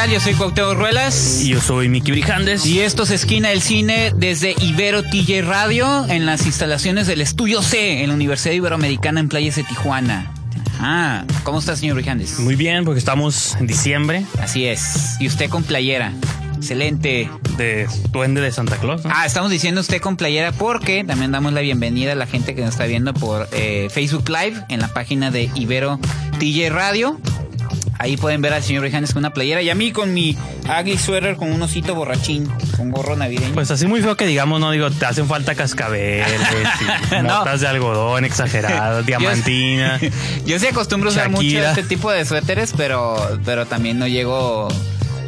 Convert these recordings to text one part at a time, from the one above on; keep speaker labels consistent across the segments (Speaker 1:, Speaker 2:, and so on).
Speaker 1: Tal? Yo soy Cuauhtémoc Ruelas.
Speaker 2: Y yo soy Miki Brijandes.
Speaker 1: Y esto es Esquina del Cine desde Ibero TJ Radio en las instalaciones del Estudio C en la Universidad Iberoamericana en Playas de Tijuana. Ah, ¿cómo está, señor Brijandes?
Speaker 2: Muy bien, porque estamos en diciembre
Speaker 1: Así es. Y usted con playera. Excelente.
Speaker 2: de Duende de Santa Claus. ¿no?
Speaker 1: Ah, estamos diciendo usted con playera porque también damos la bienvenida a la gente que nos está viendo por eh, Facebook Live en la página de Ibero TJ Radio. Ahí pueden ver al señor Brijandes con una playera y a mí con mi ugly sweater con un osito borrachín, con gorro navideño.
Speaker 2: Pues así muy feo que digamos, no digo, te hacen falta cascabeles, y
Speaker 1: No.
Speaker 2: motas de algodón exageradas, diamantina.
Speaker 1: Yo sí acostumbro a usar mucho este tipo de suéteres, pero, pero también no llego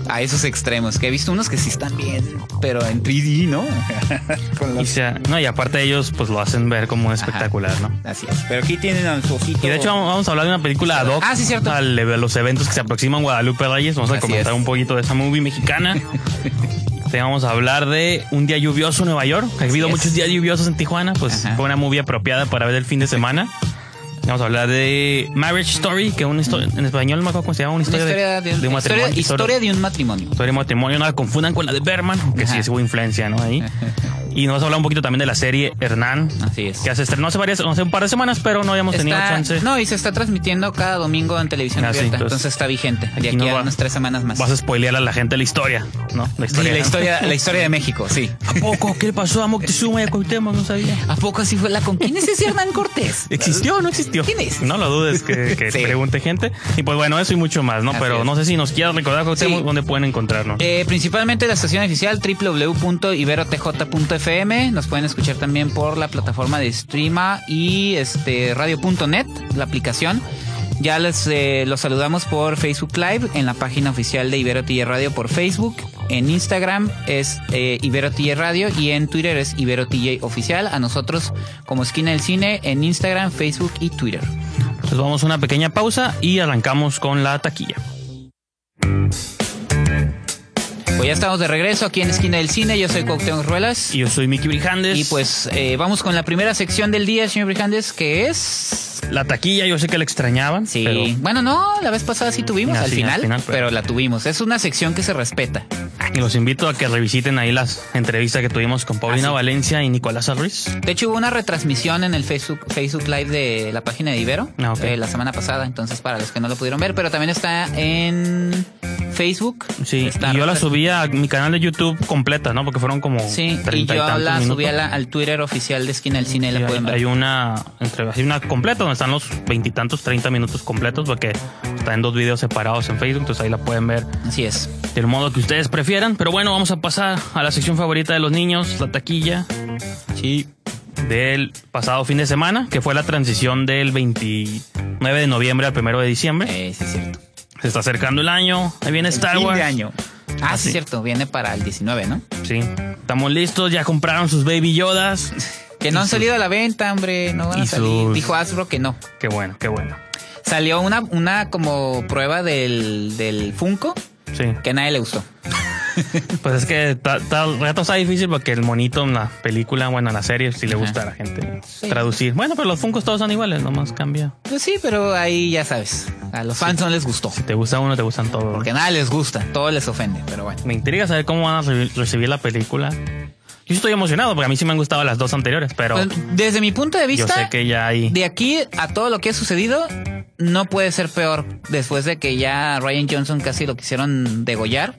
Speaker 1: a esos extremos. Que he visto unos que sí están bien, pero en 3D, ¿no? Con
Speaker 2: Y, sea- no, y aparte ellos pues lo hacen ver como espectacular, ¿no?
Speaker 1: Así es. Pero aquí tienen a su osito.
Speaker 2: Y de hecho vamos vamos a hablar de una película ad hoc
Speaker 1: Ah, sí, cierto.
Speaker 2: al- de los eventos que se aproximan a Guadalupe Reyes. Vamos a
Speaker 1: Así
Speaker 2: comentar
Speaker 1: es.
Speaker 2: un poquito de esa movie mexicana. Te vamos a hablar de un día lluvioso en Nueva York. Ha habido muchos días lluviosos en Tijuana, pues
Speaker 1: Ajá.
Speaker 2: fue una movie apropiada para ver el fin de semana. Vamos a hablar de Marriage Story, que es una historia, en español no me acuerdo cómo se llama, una
Speaker 1: Una
Speaker 2: historia,
Speaker 1: historia de,
Speaker 2: de, de un
Speaker 1: historia,
Speaker 2: matrimonio.
Speaker 1: historia de un matrimonio.
Speaker 2: Historia de matrimonio, no la confundan con la de Berman, que sí
Speaker 1: Ajá.
Speaker 2: es su influencia, ¿no? Ahí. Y nos vas a hablar un poquito también de la serie Hernán,
Speaker 1: Así es.
Speaker 2: que se estrenó hace, varias, hace un par de semanas, pero no habíamos tenido chance.
Speaker 1: No, y se está transmitiendo cada domingo en televisión
Speaker 2: Ah, sí,
Speaker 1: abierta.
Speaker 2: entonces-
Speaker 1: entonces, está vigente. De
Speaker 2: Aquí
Speaker 1: aquí
Speaker 2: no
Speaker 1: a
Speaker 2: va-
Speaker 1: unas tres semanas más.
Speaker 2: Vas a spoilear a la gente la historia, ¿no? La
Speaker 1: Sí,
Speaker 2: historia.
Speaker 1: la historia, la historia de México, sí.
Speaker 2: ¿A poco? ¿Qué le pasó a Moctezuma y a Cuauhtémoc? No sabía.
Speaker 1: ¿A poco así fue la con quién es ese Hernán Cortés?
Speaker 2: ¿Existió o no existió?
Speaker 1: ¿Quién es?
Speaker 2: No lo dudes que, que
Speaker 1: Sí.
Speaker 2: pregunte gente. Y pues bueno, eso y mucho más, ¿no?
Speaker 1: Así
Speaker 2: Pero
Speaker 1: es.
Speaker 2: no sé si nos quieras recordar, Cuauhtémoc,
Speaker 1: Sí.
Speaker 2: dónde pueden encontrarnos.
Speaker 1: Eh, principalmente la estación oficial www.iberotj.fm. Nos pueden escuchar también por la plataforma de Streama y este radio.net, la aplicación. Ya les eh, los saludamos por Facebook Live en la página oficial de Ibero TJ Radio por Facebook. En Instagram es eh, Ibero TJ Radio y en Twitter es Ibero TJ Oficial. A nosotros como Esquina del Cine en Instagram, Facebook y Twitter.
Speaker 2: Pues vamos a una pequeña pausa y arrancamos con la taquilla.
Speaker 1: Pues ya estamos de regreso aquí en Esquina del Cine. Yo soy Cuauhtémoc Ruelas.
Speaker 2: Y yo soy Miki Brijandes.
Speaker 1: Y pues eh, vamos con la primera sección del día, señor Brijandes, que es...
Speaker 2: La taquilla, yo sé que la extrañaban.
Speaker 1: Sí.
Speaker 2: pero
Speaker 1: Bueno, no, la vez pasada sí tuvimos, al,
Speaker 2: sí,
Speaker 1: final,
Speaker 2: al final,
Speaker 1: pero...
Speaker 2: pero-
Speaker 1: la tuvimos. Es una sección que se respeta.
Speaker 2: Y los invito a que revisiten ahí las entrevistas que tuvimos con Paulina. Valencia y Nicolás Ruiz.
Speaker 1: De hecho, hubo una retransmisión en el Facebook, Facebook Live de la página de Ibero
Speaker 2: Ah,
Speaker 1: eh, la semana pasada, entonces para los que no lo pudieron ver, pero también está en Facebook.
Speaker 2: Sí,
Speaker 1: Está
Speaker 2: y yo la subí a mi canal de YouTube completa, ¿no? Porque fueron como
Speaker 1: Sí,
Speaker 2: 30
Speaker 1: y
Speaker 2: y,
Speaker 1: yo la
Speaker 2: minutos.
Speaker 1: subí a la- al Twitter oficial de Esquina del Cine,
Speaker 2: Y
Speaker 1: la
Speaker 2: hay,
Speaker 1: pueden ver.
Speaker 2: hay una entre, hay una completa donde están los veintitantos, 30 minutos completos, porque está en dos videos separados en Facebook, entonces ahí la pueden ver
Speaker 1: Así es.
Speaker 2: del modo que ustedes prefieran. Pero bueno, vamos a pasar a la sección favorita de los niños, la taquilla. Sí. Del pasado fin de semana, que fue la transición del 29 de noviembre al 1 de diciembre.
Speaker 1: Eh, sí, es cierto.
Speaker 2: Se está acercando el año, ahí viene Star
Speaker 1: Fin
Speaker 2: Wars.
Speaker 1: de año. Ah,
Speaker 2: Ah,
Speaker 1: sí, es cierto, viene para el 19, ¿no?
Speaker 2: Sí, estamos listos, ya compraron sus Baby Yodas.
Speaker 1: Que no han salido a la venta, hombre, no van a salir.
Speaker 2: sus-
Speaker 1: Dijo Hasbro que no.
Speaker 2: Qué bueno, qué bueno.
Speaker 1: Salió una, una como prueba del, del Funko
Speaker 2: Sí,
Speaker 1: que nadie le gustó.
Speaker 2: pues es que ta- ta- el reto está difícil porque el monito en la película, bueno, en la serie, sí le
Speaker 1: Ajá.
Speaker 2: gusta a la gente traducir. Bueno, pero los Funkos todos son iguales, nomás cambia.
Speaker 1: Pues sí, pero ahí ya sabes. A los fans no les gustó.
Speaker 2: Si te gusta uno, te gustan todos.
Speaker 1: Porque nada les gusta, todo les ofende, pero bueno.
Speaker 2: Me intriga saber cómo van a re- recibir la película. Yo estoy emocionado porque a mí sí me han gustado las dos anteriores, pero
Speaker 1: Pues, desde mi punto de
Speaker 2: yo
Speaker 1: vista,
Speaker 2: sé que ya hay.
Speaker 1: de aquí a todo lo que ha sucedido, no puede ser peor después de que ya Ryan Johnson casi lo quisieron degollar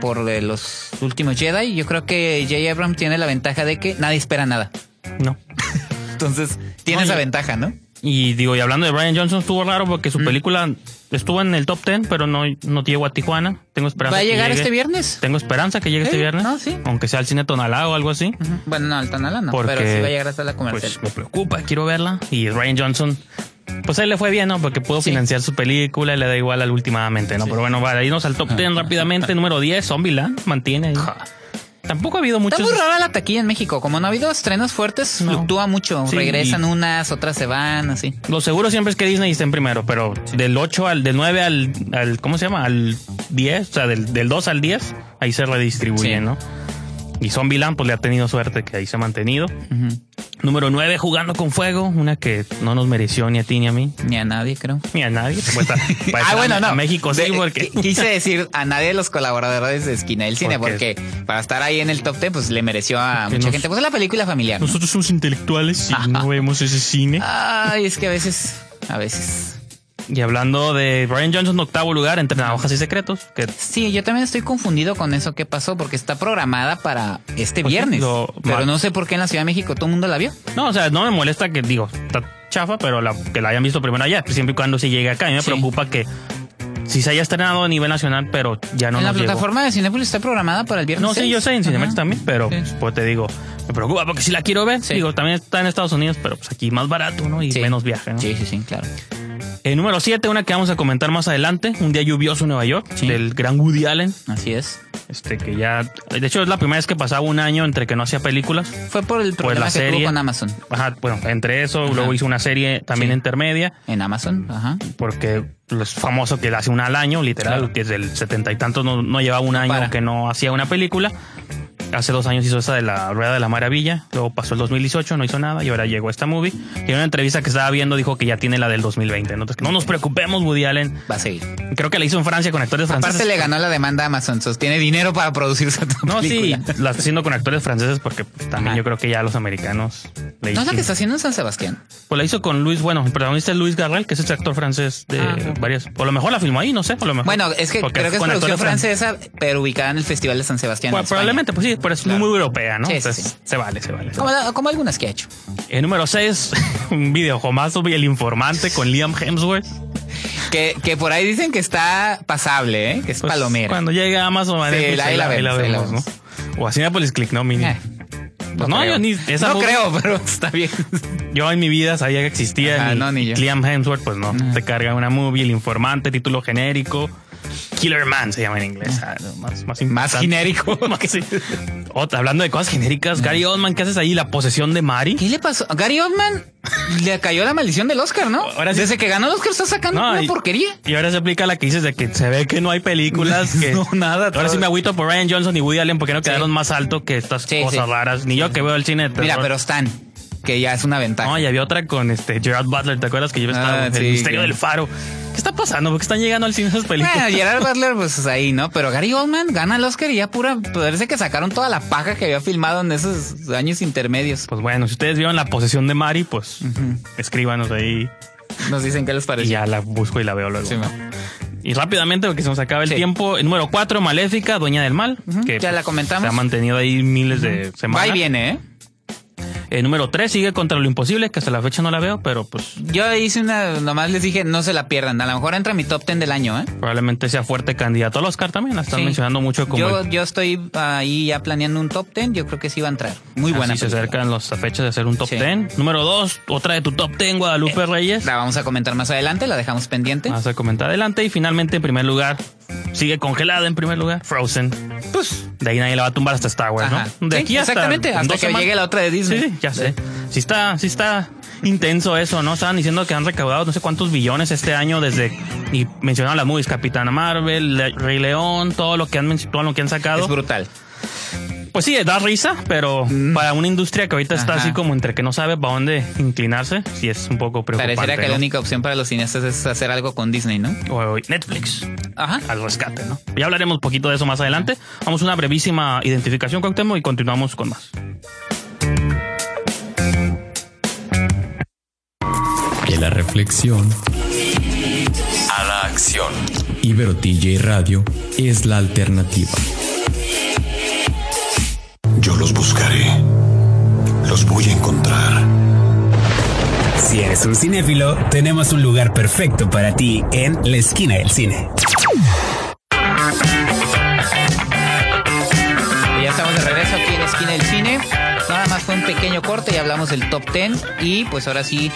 Speaker 1: por los últimos Jedi. Yo creo que J. Abrams tiene la ventaja de que nadie espera nada.
Speaker 2: No.
Speaker 1: Entonces, tiene esa ventaja, ¿no?
Speaker 2: Y digo, y hablando de Brian Johnson, estuvo raro porque
Speaker 1: Mm.
Speaker 2: su película estuvo en el top 10, pero no, no llegó a Tijuana. Tengo esperanza.
Speaker 1: ¿Va a
Speaker 2: que
Speaker 1: llegar
Speaker 2: llegue.
Speaker 1: este viernes?
Speaker 2: Tengo esperanza que llegue
Speaker 1: Sí,
Speaker 2: este viernes.
Speaker 1: no, sí.
Speaker 2: Aunque sea al cine Tonalá o algo así.
Speaker 1: Bueno, no, al Tonala no,
Speaker 2: Porque,
Speaker 1: pero sí va a llegar hasta la comercial.
Speaker 2: Pues me preocupa, quiero verla. Y Ryan Johnson, pues a él le fue bien, ¿no? Porque pudo
Speaker 1: Sí.
Speaker 2: financiar su película y le da igual al últimamente, ¿no?
Speaker 1: Sí.
Speaker 2: Pero bueno, vale, irnos al top 10 rápidamente. Número 10, Zombieland, mantiene ahí. Tampoco ha habido
Speaker 1: Está
Speaker 2: muchos.
Speaker 1: muy rara la taquilla en México. Como no ha habido estrenos fuertes,
Speaker 2: No.
Speaker 1: fluctúa mucho.
Speaker 2: Sí,
Speaker 1: Regresan
Speaker 2: y-
Speaker 1: unas, otras se van, así.
Speaker 2: Lo seguro siempre es que Disney esté en primero, pero del 8 al, del 9 al, al, ¿cómo se llama? Al 10, o sea, del, del 2 al 10, ahí se redistribuyen,
Speaker 1: Sí.
Speaker 2: ¿no? Y Zombieland, pues le ha tenido suerte que ahí se ha mantenido. Número 9, Jugando con Fuego, una que no nos mereció ni a ti ni a mí,
Speaker 1: Ni a nadie, creo.
Speaker 2: ni a nadie. Pues, pues,
Speaker 1: ah,
Speaker 2: a-
Speaker 1: bueno, no.
Speaker 2: A México sí,
Speaker 1: De-
Speaker 2: porque...
Speaker 1: qui- Quise decir a nadie de los colaboradores de Esquina del Cine,
Speaker 2: ¿Por
Speaker 1: porque para estar ahí en el top 10, pues le mereció a mucha
Speaker 2: nos-
Speaker 1: gente. Pues es la película familiar. ¿no?
Speaker 2: Nosotros somos intelectuales y no vemos ese cine.
Speaker 1: Ay, es que a veces, a veces.
Speaker 2: Y hablando de Brian Johnson, octavo lugar, entre navajas y secretos, que
Speaker 1: Sí, yo también estoy confundido con eso que pasó, porque está programada para este
Speaker 2: Por
Speaker 1: viernes. pero no sé por qué en la Ciudad de México todo el mundo la vio.
Speaker 2: No, o sea, no me molesta que, digo, está chafa, pero la, que la hayan visto primero allá, siempre y cuando sí llegue acá. A mí me
Speaker 1: Sí.
Speaker 2: preocupa que si se haya estrenado a nivel nacional, pero ya no
Speaker 1: en la
Speaker 2: nos llegó.
Speaker 1: plataforma de Cinepolis está programada para el viernes.
Speaker 2: No, sí,
Speaker 1: 6.
Speaker 2: yo sé, en
Speaker 1: Ajá.
Speaker 2: también, pero
Speaker 1: Sí.
Speaker 2: pues te digo, me preocupa porque si la quiero ver,
Speaker 1: Sí.
Speaker 2: digo, también está en Estados Unidos, pero pues aquí más barato, ¿no? Y
Speaker 1: Sí.
Speaker 2: menos viaje, ¿no?
Speaker 1: Sí, sí, sí, claro.
Speaker 2: Eh, número 7, una que vamos a comentar más adelante, Un día lluvioso en Nueva York,
Speaker 1: Sí.
Speaker 2: del gran Woody Allen,
Speaker 1: Así es.
Speaker 2: este que ya, de hecho es la primera vez que pasaba un año entre que no hacía películas.
Speaker 1: Fue por el problema
Speaker 2: la
Speaker 1: que tuvo con Amazon.
Speaker 2: Ajá, bueno, entre eso,
Speaker 1: Ajá.
Speaker 2: luego hizo una serie también
Speaker 1: Sí.
Speaker 2: intermedia.
Speaker 1: En Amazon, ajá.
Speaker 2: porque es famoso que hace un al año, literal,
Speaker 1: Claro.
Speaker 2: que desde el setenta y tantos no, no llevaba un
Speaker 1: No
Speaker 2: año
Speaker 1: para.
Speaker 2: que no hacía una película. Hace dos años hizo esa de la Rueda de la Maravilla, luego pasó el 2018, no hizo nada y ahora llegó esta movie. Y en una entrevista que estaba viendo dijo que ya tiene la del 2020. ¿no? Entonces, no nos preocupemos, Woody Allen.
Speaker 1: Va a seguir.
Speaker 2: Creo que la hizo en Francia con actores
Speaker 1: Aparte
Speaker 2: franceses.
Speaker 1: le ganó la demanda a Amazon, sostiene dinero para producir su
Speaker 2: No, sí, la está haciendo con actores franceses porque también
Speaker 1: Ajá.
Speaker 2: yo creo que ya los americanos le
Speaker 1: ¿No es la que está haciendo en San Sebastián?
Speaker 2: Pues la hizo con Luis, bueno, el protagonista es Luis Garrel, que es este actor francés de
Speaker 1: Ah,
Speaker 2: varias. O a lo mejor la filmó ahí, no sé, a lo mejor.
Speaker 1: Bueno, es que creo que es producción francesa, pero ubicada en el Festival de San Sebastián.
Speaker 2: Pues, probablemente, pues sí, pero es
Speaker 1: Claro.
Speaker 2: muy europea, ¿no?
Speaker 1: Sí, sí,
Speaker 2: Entonces,
Speaker 1: sí.
Speaker 2: se vale, se vale. se
Speaker 1: Como,
Speaker 2: vale.
Speaker 1: como algunas que ha hecho.
Speaker 2: El número 6, un video jomazo, El Informante con Liam Hemsworth.
Speaker 1: Que, que por ahí dicen que está pasable, ¿eh? que es
Speaker 2: Pues,
Speaker 1: palomera.
Speaker 2: Cuando llegue a Amazon,
Speaker 1: Sí,
Speaker 2: Netflix,
Speaker 1: ahí la vemos, ahí la
Speaker 2: ¿no? O Click, ¿no? Mini.
Speaker 1: Eh,
Speaker 2: Pues no,
Speaker 1: creo.
Speaker 2: yo ni esa
Speaker 1: no creo, pero está bien.
Speaker 2: Yo en mi vida sabía que existía.
Speaker 1: Ajá,
Speaker 2: ni-
Speaker 1: no, ni yo.
Speaker 2: Liam Hemsworth, pues no. Te carga una movie, El Informante, título genérico. Killer Man se llama en inglés. Ah, más, más,
Speaker 1: Más
Speaker 2: importante.
Speaker 1: genérico.
Speaker 2: Sí. Otra, hablando de cosas genéricas, Gary Oldman, ¿qué haces ahí? La posesión de Mari.
Speaker 1: ¿Qué le pasó? Gary Oldman le cayó la maldición del Oscar, ¿no?
Speaker 2: Ahora sí.
Speaker 1: Desde que ganó el Oscar está sacando
Speaker 2: No,
Speaker 1: una
Speaker 2: y-
Speaker 1: porquería.
Speaker 2: Y ahora se aplica la que dices de que se ve que no hay películas. Que
Speaker 1: No, nada,
Speaker 2: Ahora
Speaker 1: todo.
Speaker 2: sí me agüito por Ryan Johnson y Woody Allen porque no
Speaker 1: Sí.
Speaker 2: quedaron más alto que estas cosas raras. Ni yo que veo el cine de terror.
Speaker 1: Mira, pero están, que ya es una ventaja.
Speaker 2: No, y había otra con este Gerard Butler, ¿te acuerdas que yo estaba
Speaker 1: Ah,
Speaker 2: el
Speaker 1: sí,
Speaker 2: misterio
Speaker 1: que-
Speaker 2: del faro? ¿Qué está pasando? Porque están llegando al cine esas películas.
Speaker 1: Bueno, Gerard Butler, pues ahí, ¿no? Pero Gary Oldman gana el Oscar y ya pura, parece que sacaron toda la paja que había filmado en esos años intermedios.
Speaker 2: Pues bueno, si ustedes vieron la posesión de Mari, pues escríbanos ahí
Speaker 1: Nos dicen qué les
Speaker 2: y
Speaker 1: pareció.
Speaker 2: ya la busco y la veo luego.
Speaker 1: Sí.
Speaker 2: Y rápidamente, porque se nos acaba el
Speaker 1: Sí.
Speaker 2: tiempo. El número 4, Maléfica, Dueña del Mal. que
Speaker 1: Ya la comentamos.
Speaker 2: Se ha mantenido ahí miles de semanas.
Speaker 1: Va y viene, ¿eh?
Speaker 2: El número 3 sigue contra lo imposible, que hasta la fecha no la veo, pero pues
Speaker 1: Yo hice una, nomás les dije, no se la pierdan. A lo mejor entra en mi top 10 del año, ¿eh?
Speaker 2: probablemente sea fuerte candidato al Oscar también. La están
Speaker 1: Sí.
Speaker 2: mencionando mucho como
Speaker 1: Yo,
Speaker 2: el-
Speaker 1: yo estoy ahí ya planeando un top 10. Yo creo que sí va a entrar. Muy buena.
Speaker 2: así se acercan las fechas de hacer un top
Speaker 1: Sí.
Speaker 2: 10. Número 2, otra de tu top 10, Guadalupe Reyes.
Speaker 1: La vamos a comentar más adelante. La dejamos pendiente.
Speaker 2: Vamos a comentar adelante. Y finalmente, en primer lugar, sigue congelada en primer lugar, Frozen.
Speaker 1: Pues,
Speaker 2: De ahí nadie la va a tumbar hasta Star Wars,
Speaker 1: Ajá.
Speaker 2: ¿no? De
Speaker 1: Sí,
Speaker 2: aquí hasta.
Speaker 1: exactamente,
Speaker 2: en
Speaker 1: hasta que
Speaker 2: semanas.
Speaker 1: llegue la otra de Disney.
Speaker 2: Sí, ya sé. Sí está, sí está intenso eso, ¿no? Estaban diciendo que han recaudado no sé cuántos billones este año desde. Y mencionaron las movies, Capitana Marvel, Rey León, todo lo que han, todo lo que han sacado.
Speaker 1: es brutal.
Speaker 2: Pues sí, da risa, pero para una industria que ahorita está así como entre que no sabe para dónde inclinarse, sí es un poco preocupante.
Speaker 1: Pareciera que
Speaker 2: ¿no?
Speaker 1: la única opción para los cineastas es hacer algo con Disney, ¿no?
Speaker 2: O Netflix
Speaker 1: Ajá.
Speaker 2: al rescate, ¿no? Ya hablaremos un poquito de eso más adelante. Vamos a una brevísima identificación con Temo y continuamos con más.
Speaker 3: De la reflexión
Speaker 4: a la acción.
Speaker 3: Ibero TJ Radio es la alternativa.
Speaker 4: Yo los buscaré. Los voy a encontrar.
Speaker 5: Si eres un cinéfilo, tenemos un lugar perfecto para ti en la esquina del cine.
Speaker 1: Y ya estamos de regreso aquí en la esquina del cine. Nada más fue un pequeño corte y hablamos del top 10. Y pues ahora sí,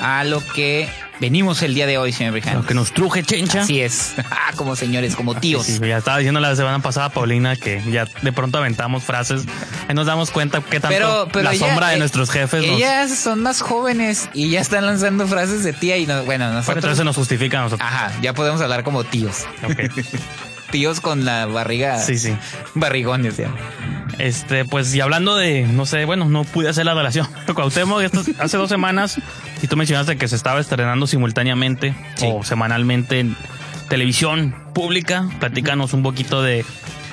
Speaker 1: a lo que venimos el día de hoy, señor Brijandes.
Speaker 2: Lo que nos truje, chencha.
Speaker 1: Así es. Ah, como señores, como tíos.
Speaker 2: Sí, ya estaba diciendo la semana pasada, Paulina, que ya de pronto aventamos frases. Ahí nos damos cuenta que tanto
Speaker 1: Pero, pero
Speaker 2: la
Speaker 1: ella-
Speaker 2: sombra de
Speaker 1: eh,
Speaker 2: nuestros jefes nos.
Speaker 1: Ellas son más jóvenes y ya están lanzando frases de tía y no, bueno, nosotros.
Speaker 2: entonces nos justifica a nosotros.
Speaker 1: Ajá, ya podemos hablar como tíos.
Speaker 2: Ok.
Speaker 1: Tíos con la barriga.
Speaker 2: Sí, sí.
Speaker 1: Barrigones, ya.
Speaker 2: Este, pues, y hablando de, no sé, bueno, no pude hacer la donación. Cuauhtémoc, esto- hace dos semanas, y tú mencionaste que se estaba estrenando simultáneamente
Speaker 1: Sí.
Speaker 2: o semanalmente en televisión pública. Platícanos un poquito de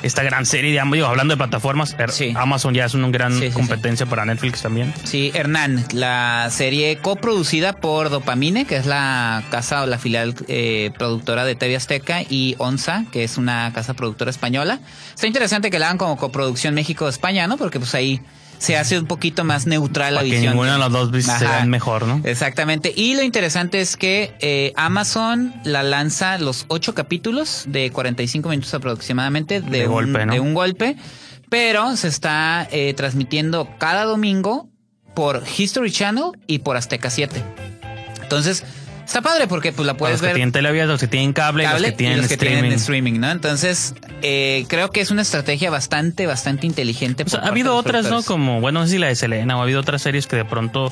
Speaker 2: esta gran serie de digo, hablando de plataformas. er-
Speaker 1: Sí.
Speaker 2: Amazon ya es una gran
Speaker 1: Sí, sí,
Speaker 2: competencia para Netflix también.
Speaker 1: Sí, Hernán, la serie coproducida por Dopamine, que es la casa o la filial eh, productora de TV Azteca, y Onza, que es una casa productora española. Está interesante que la hagan como coproducción México-España, ¿no? Porque pues ahí se hace un poquito más neutral la
Speaker 2: Para que
Speaker 1: visión.
Speaker 2: ninguna de las dos vis- se
Speaker 1: Ajá.
Speaker 2: vean mejor, ¿no?
Speaker 1: Exactamente. Y lo interesante es que eh, Amazon la lanza los ocho capítulos de 45 minutos aproximadamente de,
Speaker 2: De
Speaker 1: un,
Speaker 2: golpe, ¿no?
Speaker 1: de un golpe, pero se está eh, transmitiendo cada domingo por History Channel y por Azteca 7. Entonces, está padre porque pues la puedes
Speaker 2: los que
Speaker 1: ver
Speaker 2: tienen televisión, los que tienen cable, y los que tienen
Speaker 1: y los que
Speaker 2: streaming.
Speaker 1: tienen streaming, ¿no? Entonces, eh, creo que es una estrategia bastante, bastante inteligente.
Speaker 2: O sea,
Speaker 1: por
Speaker 2: ha habido otras, ¿no? Como, bueno, no sé si la de Selena o ha habido otras series que de pronto.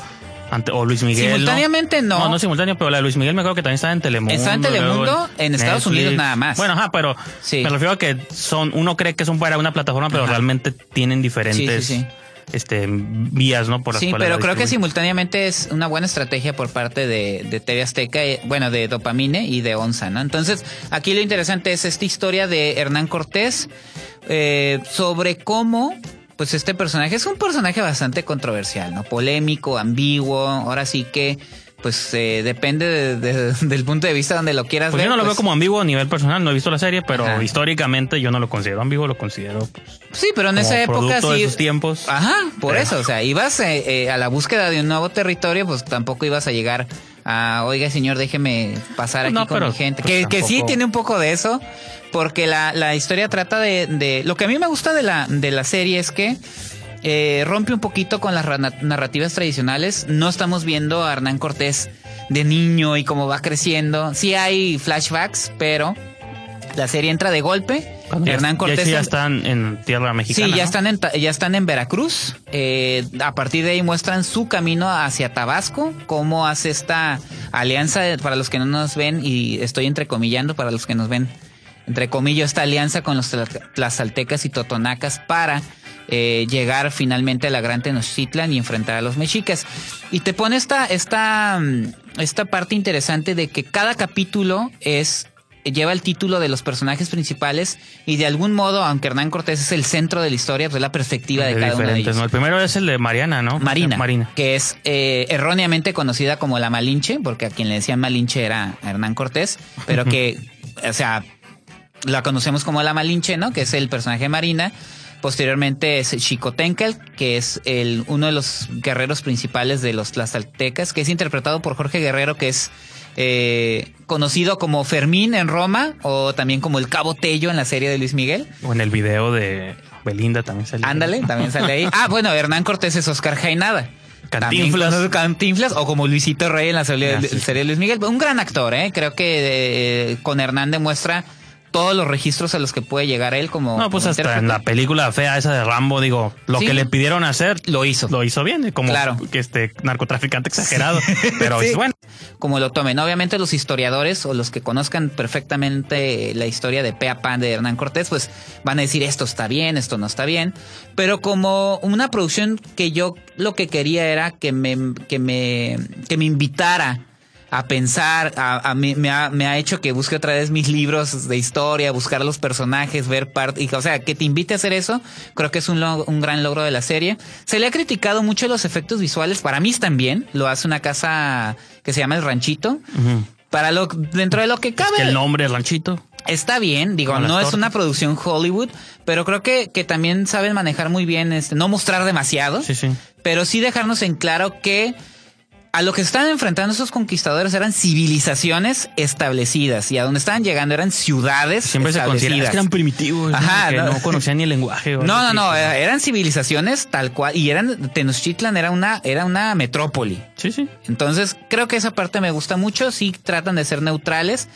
Speaker 2: ante- o Luis Miguel.
Speaker 1: Simultáneamente no.
Speaker 2: No, no simultáneo, pero la de Luis Miguel me acuerdo que también estaba en Telemundo.
Speaker 1: Está en Telemundo, en Estados Unidos nada más.
Speaker 2: Bueno, ajá, pero
Speaker 1: Sí.
Speaker 2: me refiero a que son, uno cree que son para una plataforma, pero
Speaker 1: Ajá.
Speaker 2: realmente tienen diferentes
Speaker 1: Sí, sí, sí.
Speaker 2: Este vías, ¿no? Por las
Speaker 1: Sí,
Speaker 2: cuales
Speaker 1: pero
Speaker 2: la
Speaker 1: creo que simultáneamente es una buena estrategia por parte de, de TV Azteca, eh, bueno, de Dopamine y de Onza, ¿no? Entonces, aquí lo interesante es esta historia de Hernán Cortés eh, sobre cómo, pues este personaje es un personaje bastante controversial, ¿no? Polémico, ambiguo, ahora sí que, pues eh, depende de- de- del punto de vista donde lo quieras
Speaker 2: Pues
Speaker 1: ver.
Speaker 2: yo no lo veo
Speaker 1: pues-
Speaker 2: como ambiguo a nivel personal, no he visto la serie, pero
Speaker 1: Ajá.
Speaker 2: históricamente yo no lo considero ambiguo, lo considero pues,
Speaker 1: Sí, pero en
Speaker 2: como
Speaker 1: esa época sí.
Speaker 2: de tiempos.
Speaker 1: Ajá, por eso, o sea, ibas eh, eh, a la búsqueda de un nuevo territorio, pues tampoco ibas a llegar a, oiga señor, déjeme pasar aquí
Speaker 2: No,
Speaker 1: con
Speaker 2: pero,
Speaker 1: mi gente.
Speaker 2: pues,
Speaker 1: que, que sí tiene un poco de eso, porque la, la historia trata de, de... Lo que a mí me gusta de la, de la serie es que eh, rompe un poquito con las narrativas tradicionales. No estamos viendo a Hernán Cortés de niño y cómo va creciendo. Sí hay flashbacks, pero la serie entra de golpe.
Speaker 2: Cuando ya-
Speaker 1: Hernán Cortés
Speaker 2: ya están en tierra mexicana.
Speaker 1: Sí, ya
Speaker 2: ¿no?
Speaker 1: están en, ya están en Veracruz. Eh, a partir de ahí muestran su camino hacia Tabasco, cómo hace esta alianza de- para los que no nos ven y estoy entrecomillando para los que nos ven entre comillas esta alianza con los tla- tlazaltecas y totonacas para eh, llegar finalmente a la Gran Tenochtitlan y enfrentar a los mexicas. Y te pone esta, esta, esta parte interesante de que cada capítulo es lleva el título de los personajes principales y de algún modo, aunque Hernán Cortés es el centro de la historia, pues es la perspectiva de,
Speaker 2: De
Speaker 1: cada uno de ellos.
Speaker 2: ¿no? El primero es el de Mariana, ¿no?
Speaker 1: Marina,
Speaker 2: Marina.
Speaker 1: que es eh, erróneamente conocida como la Malinche, porque a quien le decían Malinche era Hernán Cortés, pero que, o sea, la conocemos como la Malinche, ¿no? Que es el personaje de Marina. Posteriormente es Xicotencal, que es el, uno de los guerreros principales de los Tlazaltecas, que es interpretado por Jorge Guerrero, que es eh, conocido como Fermín en Roma, o también como el Cabo Tello en la serie de Luis Miguel.
Speaker 2: O en el video de Belinda también salió.
Speaker 1: Ándale, también sale ahí. Ah, bueno, Hernán Cortés es Oscar Jainada.
Speaker 2: Cantinflas.
Speaker 1: Cantinflas o como Luisito Rey en la serie,
Speaker 2: Ah, sí.
Speaker 1: serie de Luis Miguel. Un gran actor, ¿eh? Creo que eh, con Hernán demuestra todos los registros a los que puede llegar él como.
Speaker 2: No, pues
Speaker 1: como
Speaker 2: hasta en la película fea esa de Rambo, digo, lo
Speaker 1: Sí.
Speaker 2: que le pidieron hacer,
Speaker 1: Lo hizo.
Speaker 2: lo hizo bien, como
Speaker 1: Claro.
Speaker 2: que este narcotraficante exagerado. Pero
Speaker 1: Sí.
Speaker 2: bueno.
Speaker 1: Como lo tomen. Obviamente los historiadores o los que conozcan perfectamente la historia de pe a pan de Hernán Cortés, pues van a decir esto está bien, esto no está bien. Pero como una producción que yo lo que quería era que me, que me, que me invitara a pensar, a, a mí- me, ha, me ha hecho que busque otra vez mis libros de historia, buscar los personajes, ver parte, o sea, que te invite a hacer eso, creo que es un, log- un gran logro de la serie. Se le ha criticado mucho los efectos visuales, para mí bien, lo hace una casa que se llama El Ranchito. Para lo, dentro de lo que cabe,
Speaker 2: Que el nombre, Ranchito.
Speaker 1: está bien, digo, no es una producción Hollywood, pero creo que, que también saben manejar muy bien, este, no mostrar demasiado
Speaker 2: Sí, sí.
Speaker 1: pero sí dejarnos en claro que a lo que estaban enfrentando esos conquistadores eran civilizaciones establecidas y a donde estaban llegando eran ciudades
Speaker 2: Siempre se
Speaker 1: establecidas.
Speaker 2: que eran primitivos,
Speaker 1: Ajá,
Speaker 2: que
Speaker 1: no.
Speaker 2: no. conocían ni el lenguaje.
Speaker 1: No, no, no,
Speaker 2: así.
Speaker 1: eran civilizaciones tal cual y eran Tenochtitlan era una era una metrópoli.
Speaker 2: Sí, sí.
Speaker 1: Entonces, creo que esa parte me gusta mucho. Sí tratan de ser neutrales.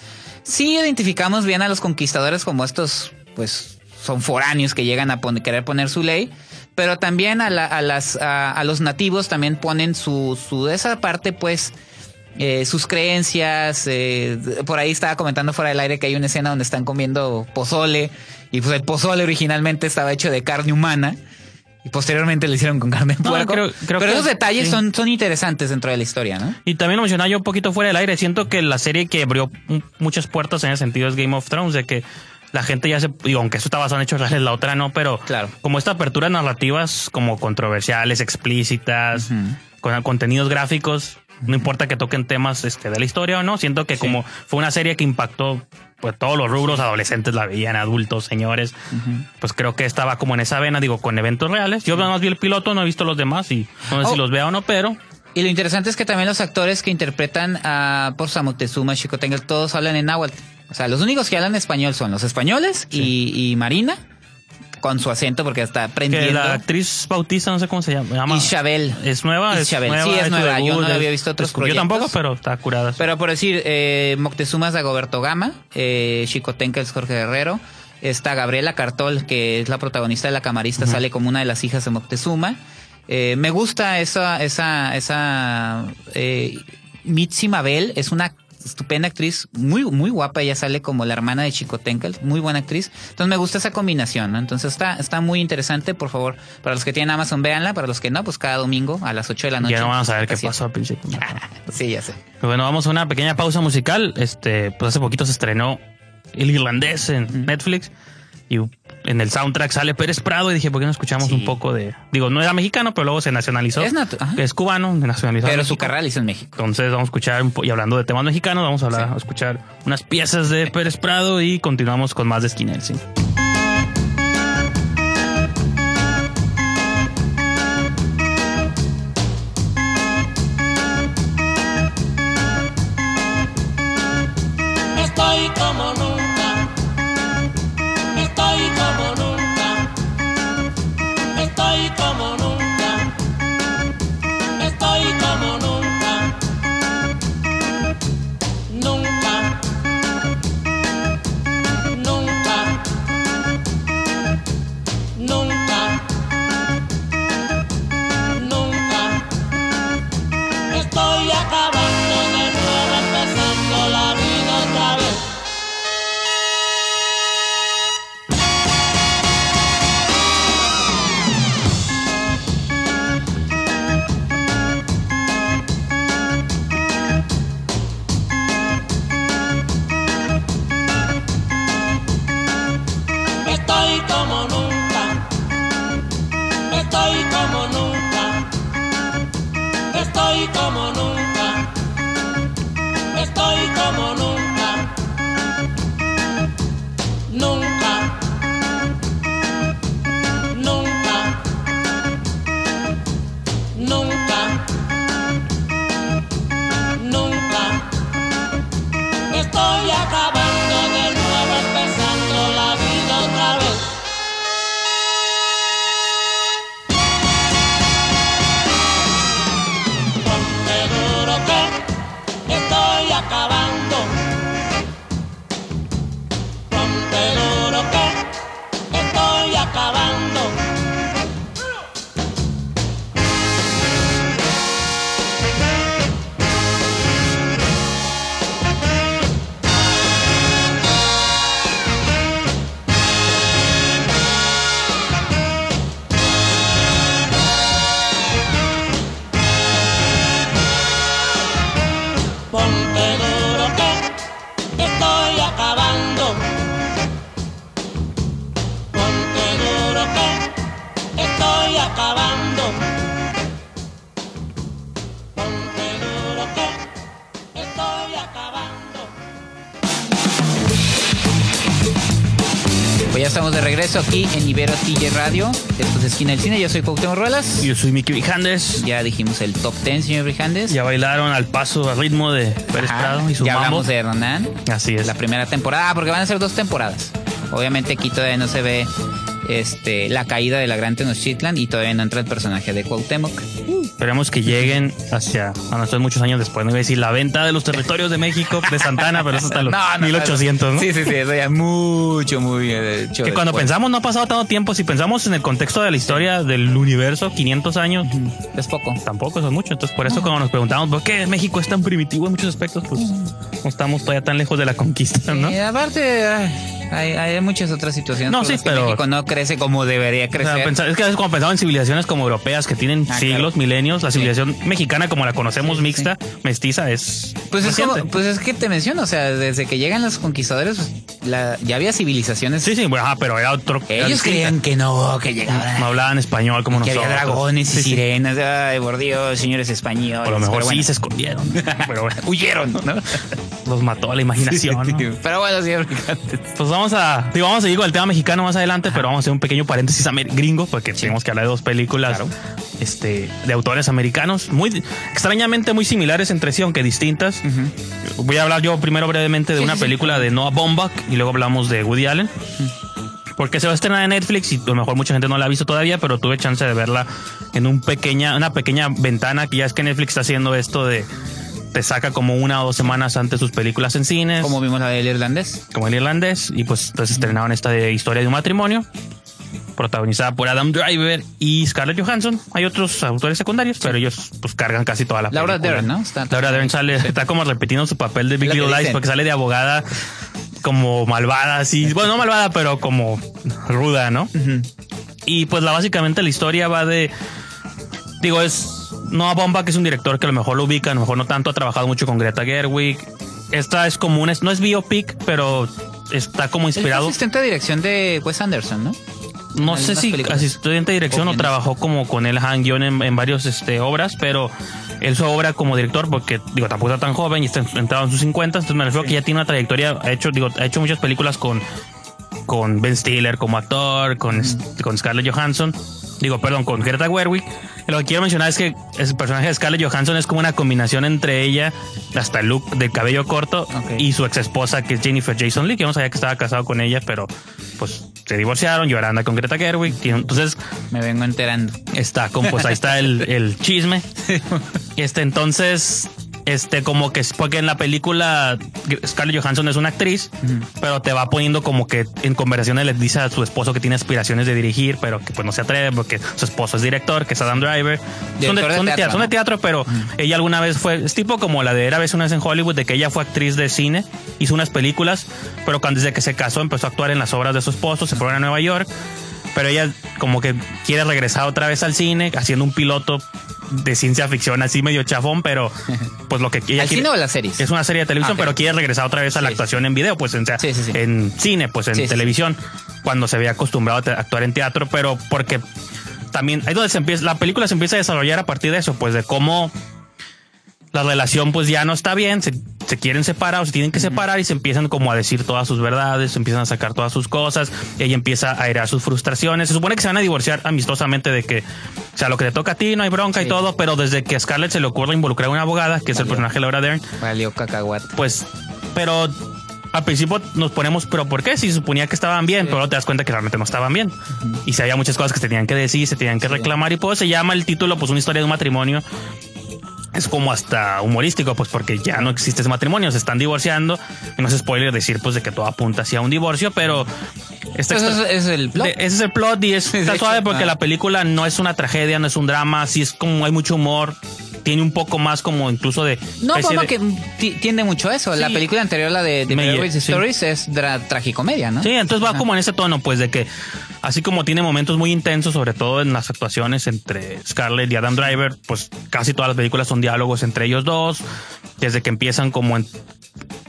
Speaker 1: Sí identificamos bien a los conquistadores como estos, pues, son foráneos que llegan a poner- querer poner su ley. Pero también a, la- a las, a, a los nativos también ponen su, su esa parte, pues, eh, sus creencias. eh, por ahí estaba comentando fuera del aire que hay una escena donde están comiendo pozole. Y pues el pozole originalmente estaba hecho de carne humana. Y posteriormente lo hicieron con carne de
Speaker 2: No,
Speaker 1: puerco.
Speaker 2: creo- creo
Speaker 1: Pero
Speaker 2: que-
Speaker 1: esos detalles
Speaker 2: sí.
Speaker 1: son, son interesantes dentro de la historia, ¿no?
Speaker 2: Y también lo mencionaba yo un poquito fuera del aire. Siento que la serie que abrió muchas puertas en ese sentido es Game of Thrones, de que la gente ya se. Digo, aunque eso está basado en hechos reales, la otra no, pero.
Speaker 1: Claro.
Speaker 2: Como esta apertura de narrativas como controversiales, explícitas, con contenidos gráficos, no importa que toquen temas este, de la historia o no. Siento que como fue una serie que impactó. Pues todos los rubros, adolescentes la veían, adultos, señores. Pues creo que estaba como en esa vena, digo, con eventos reales. Yo nada más vi el piloto, no he visto los demás y no sé
Speaker 1: Oh.
Speaker 2: si los vea o no, pero
Speaker 1: Y lo interesante es que también los actores que interpretan a por Samotezuma, Xicoténcatl, todos hablan en náhuatl. O sea, los únicos que hablan español son los españoles y, y Marina, con su acento, porque está
Speaker 2: que
Speaker 1: aprendiendo.
Speaker 2: la actriz Bautista, no sé cómo se llama.
Speaker 1: Isabel.
Speaker 2: ¿Es nueva?
Speaker 1: Isabel.
Speaker 2: nueva,
Speaker 1: Sí, es nueva. Yo no
Speaker 2: es-
Speaker 1: había visto otros
Speaker 2: es- Yo tampoco,
Speaker 1: proyectos.
Speaker 2: pero está curada.
Speaker 1: Pero por decir, eh, Moctezuma es Dagoberto Gama, eh, Xicoténcatl es Jorge Guerrero, está Gabriela Cartol, que es la protagonista de La Camarista, sale como una de las hijas de Moctezuma. Eh, me gusta esa, esa, esa, eh, Mitzi Mabel, es una estupenda actriz, muy, muy guapa, ella sale como la hermana de Xicoténcatl, muy buena actriz. Entonces me gusta esa combinación, ¿no? Entonces está, está muy interesante, por favor, para los que tienen Amazon, véanla, para los que no, pues cada domingo a las 8 de la noche.
Speaker 2: ya no van a saber qué pasó principio.
Speaker 1: Sí, ya sé.
Speaker 2: Pero bueno, vamos a una pequeña pausa musical. Este, pues hace poquito se estrenó El Irlandés en Netflix. Y en el soundtrack sale Pérez Prado y dije, ¿por qué no escuchamos
Speaker 1: Sí.
Speaker 2: un poco de... Digo, no era mexicano, pero luego se nacionalizó.
Speaker 1: Es.
Speaker 2: Es cubano, nacionalizado.
Speaker 1: Pero su carrera hizo en México.
Speaker 2: Entonces vamos a escuchar, y hablando de temas mexicanos, vamos a, hablar, a escuchar unas piezas de Pérez Prado y continuamos con más de Skin Helsing.
Speaker 1: Regreso aquí en Ibero TJ Radio. Esto es Esquina del Cine. Yo soy Cuauhtémoc Ruelas.
Speaker 2: Yo soy Mickey Vijandes.
Speaker 1: Ya dijimos el top 10, señor Vijandes.
Speaker 2: Ya bailaron al paso, al ritmo de Pérez. Prado y su
Speaker 1: Ya
Speaker 2: mambo.
Speaker 1: hablamos de Hernán.
Speaker 2: Así es.
Speaker 1: La primera temporada, ah, porque van a ser dos temporadas. Obviamente aquí todavía no se ve este, la caída de la Gran Tenochtitlan y todavía no entra el personaje de Cuauhtémoc.
Speaker 2: Esperemos que lleguen hacia, a nosotros muchos años después, no iba a decir la venta de los territorios de México, de Santana, pero eso hasta los 1800, ¿no?
Speaker 1: Sí, sí, sí, eso ya mucho, muy eh,
Speaker 2: Que cuando pensamos no ha pasado tanto tiempo, si pensamos en el contexto de la historia del universo, 500 años,
Speaker 1: Es poco.
Speaker 2: tampoco son mucho. Entonces, por eso cuando nos preguntamos por qué México es tan primitivo en muchos aspectos, pues no estamos todavía tan lejos de la conquista, ¿no?
Speaker 1: Y aparte, ay, hay, hay muchas otras situaciones.
Speaker 2: No, sí, pero-
Speaker 1: México no crece como debería
Speaker 2: O
Speaker 1: crecer.
Speaker 2: sea, pensar- es que a veces cuando pensamos en civilizaciones como europeas que tienen
Speaker 1: Ah,
Speaker 2: siglos,
Speaker 1: claro.
Speaker 2: milenios, la civilización mexicana como la conocemos
Speaker 1: Sí,
Speaker 2: mixta, mestiza, es
Speaker 1: Pues es, como, pues es que te menciono, o sea, desde que llegan los conquistadores, pues, la, ya había civilizaciones.
Speaker 2: Sí, sí, bueno, ajá, pero era otro.
Speaker 1: Ellos creían que no, que llegaban.
Speaker 2: No hablaban español como
Speaker 1: que
Speaker 2: nosotros.
Speaker 1: había dragones y
Speaker 2: Sí, sí.
Speaker 1: sirenas. Ay, por Dios, señores españoles.
Speaker 2: A lo mejor sí se escondieron. pero bueno,
Speaker 1: huyeron, ¿no?
Speaker 2: los mató la imaginación. ¿no?
Speaker 1: Pero bueno, señor.
Speaker 2: Pues vamos a, digo, vamos a seguir con el tema mexicano más adelante, pero vamos a hacer un pequeño paréntesis gringo, porque tenemos que hablar de dos películas
Speaker 1: Claro.
Speaker 2: este, de autores americanos, muy extrañamente muy similares entre sí, aunque distintas. Voy a hablar yo primero brevemente de una película de Noah Baumbach y luego hablamos de Woody Allen. Porque se va a estrenar en Netflix y a lo mejor mucha gente no la ha visto todavía, pero tuve chance de verla en un pequeña, una pequeña ventana que ya es que Netflix está haciendo esto de te saca como una o dos semanas antes sus películas en cines
Speaker 1: Como vimos la del irlandés.
Speaker 2: como el irlandés y pues entonces estrenaron esta de historia de un matrimonio protagonizada por Adam Driver y Scarlett Johansson hay otros autores secundarios pero ellos pues cargan casi toda la
Speaker 1: Laura
Speaker 2: película.
Speaker 1: Dern, ¿no? Está-
Speaker 2: Laura Dern sale está como repitiendo su papel de Big Little Lies porque sale de abogada como malvada así. Bueno no malvada pero como ruda no y pues la básicamente la historia va de digo es Noah Bomba que es un director que a lo mejor lo ubica a lo mejor no tanto ha trabajado mucho con Greta Gerwig. Esta es como un no es biopic pero está como inspirado.
Speaker 1: asistente de dirección de Wes Anderson, ¿no?
Speaker 2: No
Speaker 1: en
Speaker 2: sé si
Speaker 1: películas.
Speaker 2: asistente de dirección
Speaker 1: O
Speaker 2: trabajó como con él en guion en, en varios este, obras, pero él su obra como director, porque digo, tampoco está tan joven y está entrado en sus 50, entonces me refiero que ya tiene una trayectoria, ha hecho, digo, ha hecho muchas películas con, con Ben Stiller como actor, con, con Scarlett Johansson, digo, perdón, con Greta Gerwig. Lo que quiero mencionar es que el personaje de Scarlett Johansson es como una combinación entre ella, hasta el look del cabello corto, y su ex esposa que es Jennifer Jason Leigh, que yo no sabía que estaba casado con ella, pero pues se divorciaron, anda con Greta Gerwig. Entonces
Speaker 1: Me vengo enterando.
Speaker 2: está como pues ahí está el, el chisme. Este entonces este como que es porque en la película Scarlett Johansson es una actriz, pero te va poniendo como que en conversaciones le dice a su esposo que tiene aspiraciones de dirigir, pero que pues no se atreve porque su esposo es director, que es Adam Driver. Son de,
Speaker 1: Director de
Speaker 2: son de
Speaker 1: teatro,
Speaker 2: teatro, son de teatro, pero ella alguna vez fue, es tipo como la de Era vez una vez en Hollywood, de que ella fue actriz de cine, hizo unas películas, pero cuando desde que se casó empezó a actuar en las obras de su esposo, se fue a Nueva York, pero ella como que quiere regresar otra vez al cine, haciendo un piloto de ciencia ficción así medio chafón, pero pues lo que ella
Speaker 1: ¿Al
Speaker 2: quiere-
Speaker 1: cine o a las series?
Speaker 2: es una serie de televisión,
Speaker 1: Ah,
Speaker 2: pero quiere regresar otra vez a la
Speaker 1: Sí.
Speaker 2: actuación en video, pues en, sea,
Speaker 1: Sí, sí, sí.
Speaker 2: en cine, pues en televisión, cuando se había acostumbrado a actuar en teatro, pero porque también ahí donde se empieza, la película se empieza a desarrollar a partir de eso, pues de cómo la relación pues ya no está bien, se, se quieren separar o se tienen que separar y se empiezan como a decir todas sus verdades, se empiezan a sacar todas sus cosas, ella empieza a airear sus frustraciones, se supone que se van a divorciar amistosamente de que, o sea, lo que te toca a ti, no hay bronca y todo, pero desde que a Scarlett se le ocurre involucrar a una abogada, que es el personaje de Laura Dern,
Speaker 1: Valió cacahuate.
Speaker 2: pues, pero al principio nos ponemos, pero ¿por qué? Si suponía que estaban bien, pero te das cuenta que realmente no estaban bien. Y si había muchas cosas que se tenían que decir, se tenían que reclamar, y pues se llama el título, pues una historia de un matrimonio. Es como hasta humorístico, pues porque ya no existe ese matrimonio, se están divorciando. Y no es spoiler decir, pues, de que todo apunta hacia un divorcio, pero. extra-
Speaker 1: es, es el plot.
Speaker 2: de- ese es el plot y es, está suave porque
Speaker 1: ah.
Speaker 2: la película no es una tragedia, no es un drama, sí es como hay mucho humor, tiene un poco más como incluso de...
Speaker 1: No, como
Speaker 2: de-
Speaker 1: que ti- tiende mucho eso. La película anterior, la de, de
Speaker 2: Meyer,
Speaker 1: Marriage
Speaker 2: sí.
Speaker 1: Stories, es tragicomedia, ¿no?
Speaker 2: Sí, entonces va como en ese tono, pues de que así como tiene momentos muy intensos, sobre todo en las actuaciones entre Scarlett y Adam Driver, pues casi todas las películas son diálogos entre ellos dos, desde que empiezan como en...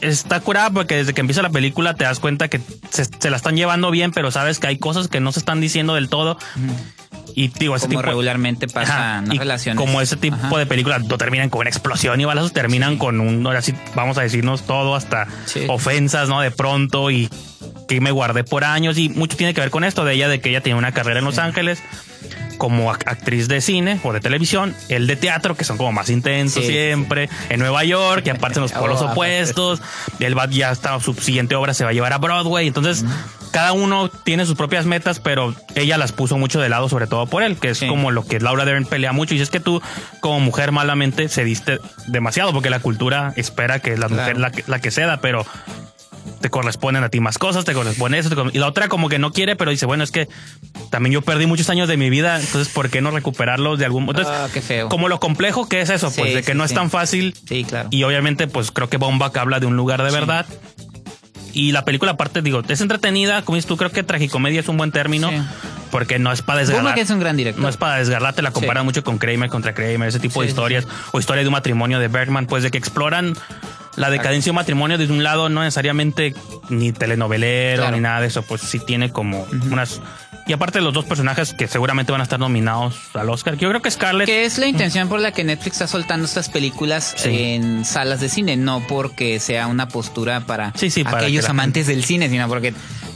Speaker 2: Está curada porque desde que empieza la película te das cuenta que se, se la están llevando bien, pero sabes que hay cosas que no se están diciendo del todo. Y digo, ese
Speaker 1: Como
Speaker 2: tipo
Speaker 1: regularmente pasa en relaciones.
Speaker 2: Como ese tipo
Speaker 1: Ajá.
Speaker 2: de películas no terminan con una explosión y balazos, terminan con un, ahora sí, vamos a decirnos todo, hasta
Speaker 1: Sí.
Speaker 2: ofensas, ¿no? De pronto y que me guardé por años y mucho tiene que ver con esto de ella, de que ella tiene una carrera en Los Ángeles como ac- actriz de cine o de televisión, el de teatro, que son como más intensos
Speaker 1: Sí,
Speaker 2: siempre, en Nueva York, que aparte en los polos
Speaker 1: Oh, aparte.
Speaker 2: opuestos, él va ya está, su siguiente obra se va a llevar a Broadway, entonces cada uno tiene sus propias metas, pero ella las puso mucho de lado, sobre todo por él, que es
Speaker 1: Sí.
Speaker 2: como lo que Laura Dern pelea mucho, y es que tú como mujer malamente cediste demasiado, porque la cultura espera que la mujer
Speaker 1: Claro.
Speaker 2: la, que- la que ceda, pero te corresponden a ti más cosas, te corresponde eso, te corresponde- y la otra como que no quiere, pero dice, bueno, es que también yo perdí muchos años de mi vida, entonces ¿por qué no recuperarlos de algún modo? Entonces,
Speaker 1: Ah, qué feo.
Speaker 2: como lo complejo que es eso, pues de que
Speaker 1: sí,
Speaker 2: no es
Speaker 1: sí.
Speaker 2: tan fácil
Speaker 1: Sí, claro.
Speaker 2: y obviamente pues creo que Bombach habla de un lugar de verdad. Y la película aparte digo, es entretenida, como dices tú, creo que tragicomedia es un buen término porque no es para desgarrar.
Speaker 1: Boomer es un gran director.
Speaker 2: No es para desgarrarte, la comparan
Speaker 1: Sí.
Speaker 2: mucho con Kramer contra Kramer, ese tipo de
Speaker 1: sí,
Speaker 2: historias, o historia de un matrimonio de Bergman, pues de que exploran la decadencia de un matrimonio desde un lado, no necesariamente ni telenovelero
Speaker 1: Claro.
Speaker 2: ni nada de eso, pues sí tiene como unas... Y aparte los dos personajes que seguramente van a estar nominados al Oscar, que yo creo que Scarlett...
Speaker 1: Que es la intención por la que Netflix está soltando estas películas
Speaker 2: Sí.
Speaker 1: en salas de cine, no porque sea una postura para,
Speaker 2: Sí, sí, para
Speaker 1: aquellos
Speaker 2: que la
Speaker 1: amantes del cine, sino porque